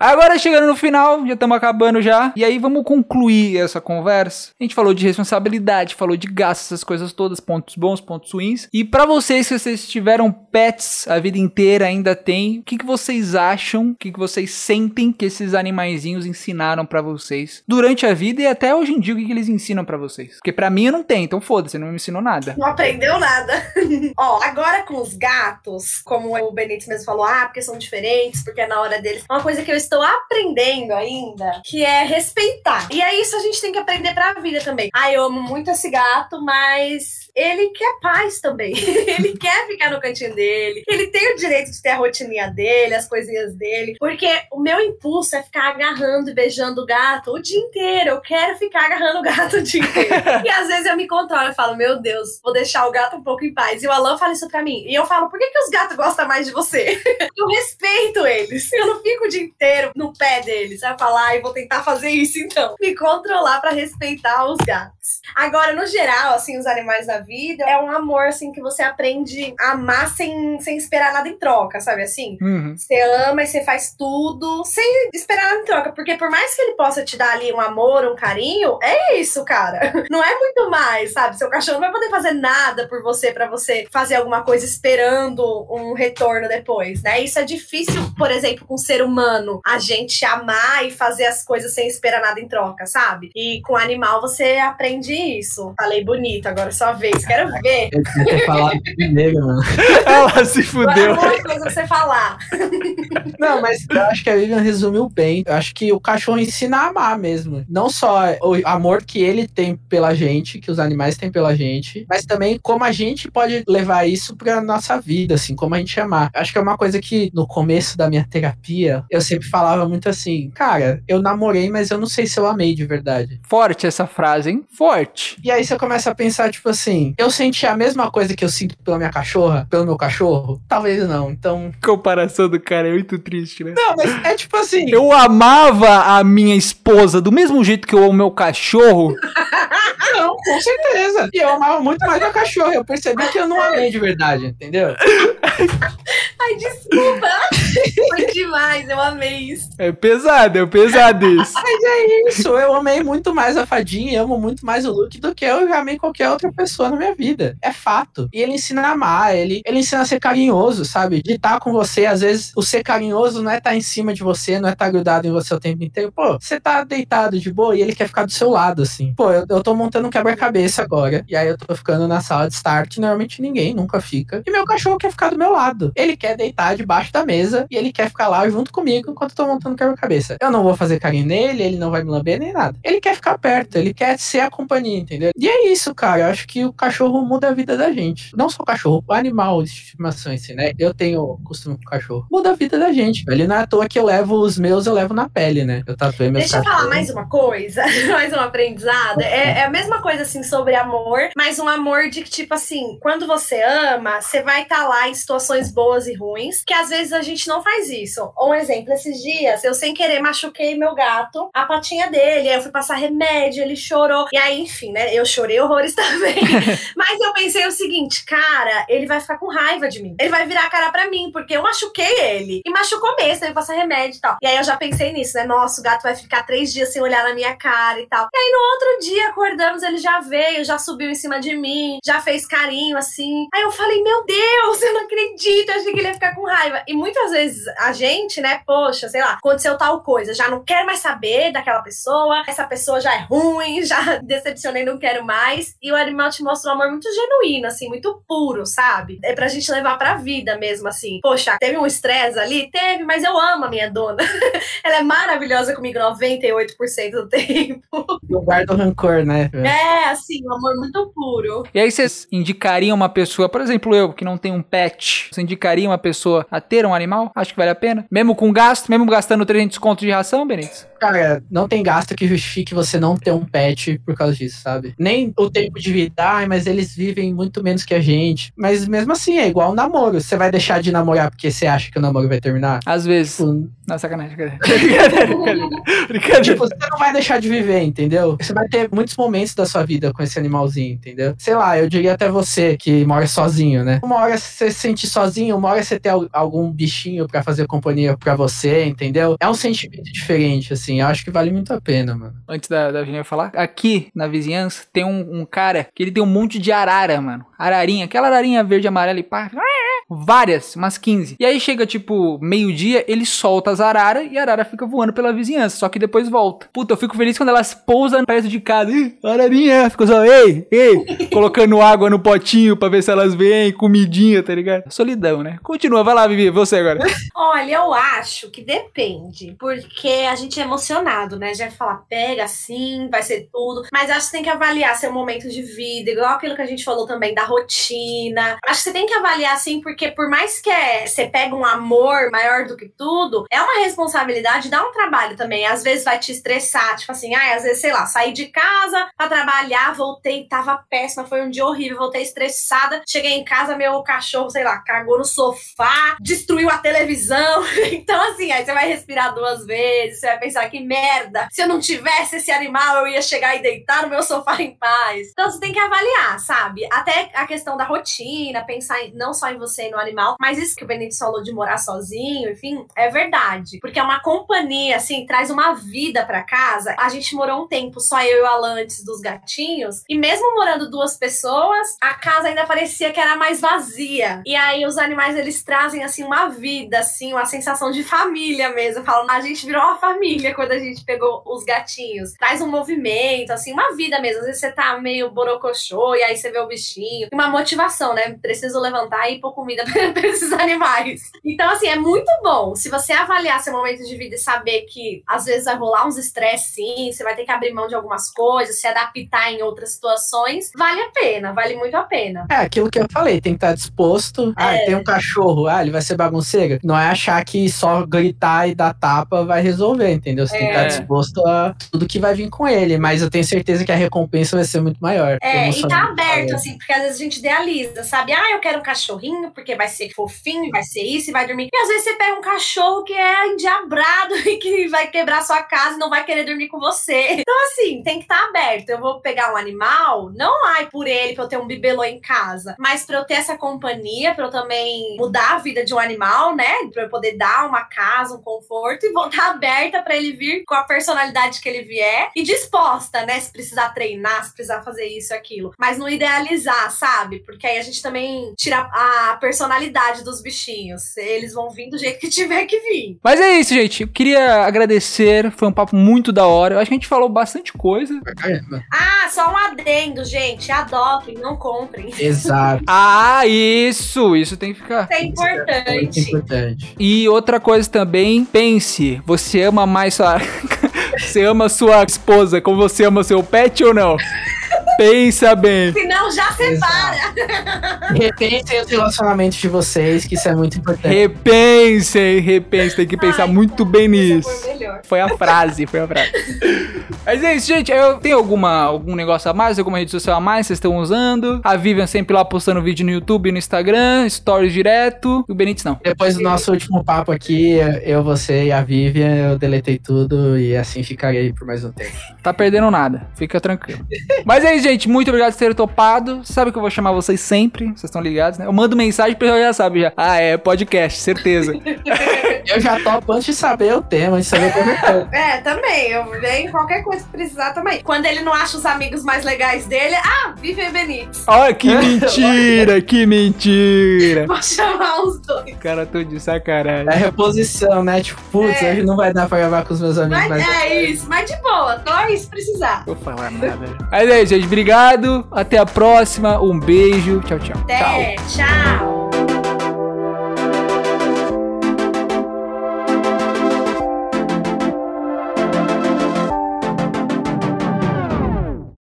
Agora chegando no final, já estamos acabando já. E aí vamos concluir essa conversa. A gente falou de responsabilidade, falou de gastos, essas coisas todas, pontos bons, pontos ruins. E para vocês, se vocês tiveram pets a vida inteira, ainda tem, o que, que vocês acham, o que, que vocês sentem que esses animaizinhos ensinaram para vocês durante a vida e até hoje em dia, o que, que eles ensinam para vocês? Porque para mim eu não tenho, então foda-se, não me ensinou nada. Não aprendeu nada. Ó, agora com os gatos, como o Benítez mesmo falou, ah, porque são diferentes, porque é na hora deles. Uma coisa que eu estou aprendendo ainda, que é respeitar. E é isso a gente tem que aprender pra vida também. Ah, eu amo muito esse gato, mas ele quer paz também. ele quer ficar no cantinho dele. Ele tem o direito de ter a rotininha dele, as coisinhas dele. Porque o meu impulso é ficar agarrando e beijando o gato o dia inteiro. Eu quero ficar agarrando o gato o dia inteiro. e às vezes eu me controlo e falo, meu Deus, vou deixar o gato um pouco em paz. E o Alan fala isso pra mim. E eu falo, por que, que os gatos gostam mais de você? eu respeito eles. Eu não fico o dia inteiro no pé deles. Aí eu falo, ai, vou tentar fazer isso então. Me controlar pra respeitar os gatos. Agora, no geral, assim, os animais da vida é um amor, assim, que você aprende a amar sem, sem esperar nada em troca, sabe assim? Uhum. Você ama e você faz tudo sem esperar nada em troca. Porque por mais que ele possa te dar ali um amor, um carinho, é isso, cara. Não é muito mais, sabe? Seu cachorro não vai poder fazer nada por você pra você fazer alguma coisa esperando um retorno depois, né? Isso é difícil, por exemplo, com o ser humano. A gente amar e fazer as coisas sem esperar nada em troca, sabe? E com animal você aprende isso. Falei bonito, agora é sua vez. Quero ver. Eu tinha que falar primeiro, mano. Ela se Agora fudeu. é uma coisa você falar. Não, mas eu acho que a Vivian resumiu bem. Eu acho que o cachorro ensina a amar mesmo. Não só o amor que ele tem pela gente, que os animais têm pela gente, mas também como a gente pode levar isso pra nossa vida, assim, como a gente amar. Acho que é uma coisa que no começo da minha terapia, eu sempre falava falava muito assim, cara, eu namorei, mas eu não sei se eu amei de verdade. Forte essa frase, hein? Forte. E aí você começa a pensar, tipo assim, eu senti a mesma coisa que eu sinto pela minha cachorra, pelo meu cachorro? Talvez não. Então. Comparação do cara é muito triste, né? Não, mas é tipo assim. Eu amava a minha esposa do mesmo jeito que eu amo meu cachorro. Não, com certeza. E eu amava muito mais meu cachorro. Eu percebi que eu não amei de verdade, entendeu? Ai, desculpa. Foi demais, eu amei isso. É pesado, é pesado isso. Mas é isso, eu amei muito mais a Fadinha e amo muito mais o Luke do que eu já amei qualquer outra pessoa na minha vida. É fato. E ele ensina a amar, ele, ele ensina a ser carinhoso, sabe? De estar com você, às vezes o ser carinhoso não é estar em cima de você, não é estar grudado em você o tempo inteiro. Pô, você tá deitado de boa e ele quer ficar do seu lado, assim. Pô, eu, eu tô montando um quebra-cabeça agora. E aí eu tô ficando na sala de start, normalmente ninguém nunca fica. E meu cachorro quer ficar do meu lado. Ele quer deitar debaixo da mesa e ele quer ficar lá junto comigo enquanto eu tô montando o quebra-cabeça. Eu não vou fazer carinho nele, ele não vai me lamber nem nada. Ele quer ficar perto, ele quer ser a companhia, entendeu? E é isso, cara. Eu acho que o cachorro muda a vida da gente. Não só o cachorro, o animal de estimação, assim, né? Eu tenho costume com o cachorro. Muda a vida da gente. Ele não é à toa que eu levo os meus, eu levo na pele, né? Eu tatuei meus Deixa eu falar mais uma coisa, mais um aprendizado. É, é a mesma coisa, assim, sobre amor, mas um amor de que, tipo assim, quando você ama, você vai estar lá em situações boas e ruins, que às vezes a gente não faz isso. Um exemplo, esses dias, eu sem querer machuquei meu gato, a patinha dele, aí eu fui passar remédio, ele chorou, e aí, enfim, né, eu chorei horrores também. mas eu pensei o seguinte, cara, ele vai ficar com raiva de mim. Ele vai virar a cara pra mim, porque eu machuquei ele. E machucou mesmo, aí passar remédio e tal. E aí eu já pensei nisso, né, nossa, o gato vai ficar três dias sem olhar na minha cara e tal. E aí no outro dia acordamos, ele já veio, já subiu em cima de mim, já fez carinho assim. Aí eu falei, meu Deus, eu não acredito, eu achei que ele ia ficar com raiva. E muitas vezes a gente, né, poxa, sei lá, aconteceu tal coisa, já não quero mais saber daquela pessoa, essa pessoa já é ruim, já decepcionei, não quero mais. E o animal te mostra um amor muito genuíno, assim, muito puro, sabe? É pra gente levar pra vida mesmo, assim. Poxa, teve um estresse ali? Teve, mas eu amo a minha dona. Ela é maravilhosa comigo 98% do tempo. Não guarda o rancor, né? É, assim, um amor muito puro. E aí vocês indicariam uma pessoa, por exemplo, eu que não tenho um pet, você indicaria uma pessoa a ter um animal? Acho que vale a pena. Mesmo com gasto, mesmo gastando 300 contos de ração, Benítez? Cara, não tem gasto que justifique você não ter um pet por causa disso, sabe? Nem o tempo de vida, mas eles vivem muito menos que a gente. Mas mesmo assim, é igual um namoro. Você vai deixar de namorar porque você acha que o namoro vai terminar? Às vezes. Tipo, Não, sacanagem. Brincadeira. Brincadeira. Tipo, você não vai deixar de viver, entendeu? Você vai ter muitos momentos da sua vida com esse animalzinho, entendeu? Sei lá, eu diria até você que mora sozinho, né? Uma hora você se sente sozinho, uma hora você tem al- algum bichinho pra fazer companhia pra você, entendeu? É um sentimento diferente, assim. Eu acho que vale muito a pena, mano. Antes da, da Virginia falar, aqui na vizinhança tem um, um cara que ele tem um monte de arara, mano. Ararinha, aquela ararinha verde e amarela e pá. Várias, umas 15. E aí chega, tipo, meio-dia, ele solta as araras e a arara fica voando pela vizinhança, só que depois volta. Puta, eu fico feliz quando elas pousam perto de casa. Ih, ararinha, fica só, ei, ei, colocando água no potinho pra ver se elas vêm, comidinha, tá ligado? Solidão, né? Continua, vai lá, Vivi, você agora. Olha, eu acho que depende, porque a gente é emocionado, né? Já vai falar, pega assim, vai ser tudo. Mas acho que tem que avaliar seu momento de vida, igual aquilo que a gente falou também da rotina. Acho que você tem que avaliar assim, porque por mais que é, você pega um amor maior do que tudo, é uma responsabilidade, dá um trabalho também. Às vezes vai te estressar, tipo assim, ai, às vezes, sei lá, saí de casa pra trabalhar, voltei, tava péssima, foi um dia horrível, voltei estressada. Cheguei em casa, meu cachorro, sei lá, cagou no sofá, destruiu a televisão. Então, assim, aí você vai respirar duas vezes, você vai pensar que merda. Se eu não tivesse esse animal, eu ia chegar e deitar no meu sofá em paz. Então, você tem que avaliar, sabe? Até a questão da rotina, pensar em- não só em você e no animal, mas isso que o Benito falou de morar sozinho, enfim, é verdade. Porque é uma companhia, assim, traz uma vida pra casa. A gente morou um tempo, só eu e o Alan antes dos gatinhos, e mesmo morando duas pessoas, a casa ainda parecia que era mais vazia. E aí os animais, eles trazem, assim, uma vida, assim, uma sensação de família mesmo. Falam, a gente virou uma família quando a gente pegou os gatinhos. Traz um movimento, assim, uma vida mesmo. Às vezes você tá meio borocochô e aí você vê o bichinho. Uma motivação, né? Preciso levantar e pôr comida pra esses animais. Então, assim, é muito bom. Se você avaliar seu momento de vida e saber que às vezes vai rolar uns estresses, sim, você vai ter que abrir mão de algumas coisas, se adaptar em outras situações, vale a pena, vale muito a pena. É aquilo que eu falei, tem que estar disposto. Ah, É. tem um cachorro, ah, ele vai ser bagunceiro. Não é achar que só gritar e dar tapa vai resolver, entendeu? Você tem que É. estar disposto a tudo que vai vir com ele. Mas eu tenho certeza que a recompensa vai ser muito maior. É, e tá aberto, assim, porque às vezes gente idealiza, sabe? Ah, eu quero um cachorrinho, porque vai ser fofinho, vai ser isso, e vai dormir. E às vezes você pega um cachorro que é endiabrado e que vai quebrar sua casa e não vai querer dormir com você. Então, assim, tem que estar aberto. Eu vou pegar um animal, não ai por ele pra eu ter um bibelô em casa, mas pra eu ter essa companhia, pra eu também mudar a vida de um animal, né? Pra eu poder dar uma casa, um conforto e voltar aberta pra ele vir com a personalidade que ele vier e disposta, né? Se precisar treinar, se precisar fazer isso aquilo. Mas não idealizar, sabe? Porque aí a gente também tira a personalidade dos bichinhos. Eles vão vir do jeito que tiver que vir. Mas é isso, gente. Eu queria agradecer. Foi um papo muito da hora. Eu acho que a gente falou bastante coisa. Caramba. Ah, só um adendo, gente. Adotem, não comprem. Exato. Ah, isso! Isso tem que ficar. Isso é Muito importante. importante. E outra coisa também, pense, você ama mais sua. você ama sua esposa como você ama seu pet ou não? Pensa bem. Senão já separa. Repensem os relacionamentos de vocês, que isso é muito importante. Repensem, repensem, tem que pensar Ai, muito bem esse nisso. foi melhor. Foi a frase, foi a frase. Mas é isso, gente. Eu tenho alguma, algum negócio a mais, alguma rede social a mais que vocês estão usando? A Vivian sempre lá postando vídeo no YouTube e no Instagram, stories direto. E o Benítez não. Depois do nosso último papo aqui, eu, você e a Vivian, eu deletei tudo e assim ficarei por mais um tempo. Tá perdendo nada, fica tranquilo. Mas é isso, gente. Muito obrigado por terem topado. Sabe que eu vou chamar vocês sempre, vocês estão ligados, né? Eu mando mensagem pra eu já sabe já. Ah, é podcast, certeza. Eu já topo antes de saber o tema, antes de saber qualquer coisa. É, também. Eu venho qualquer coisa que precisar também. Quando ele não acha os amigos mais legais dele, ah, Vive Benítez. Olha que mentira, que mentira. Vou chamar os dois. O cara tô de sacanagem. É reposição, né? Tipo, putz, É. hoje não vai dar pra gravar com os meus amigos Mas mais é isso, mas de boa, tô aí se precisar. Vou falar nada. Mas é isso, gente. Obrigado. Até a próxima. Um beijo. Tchau, tchau. Até, tchau.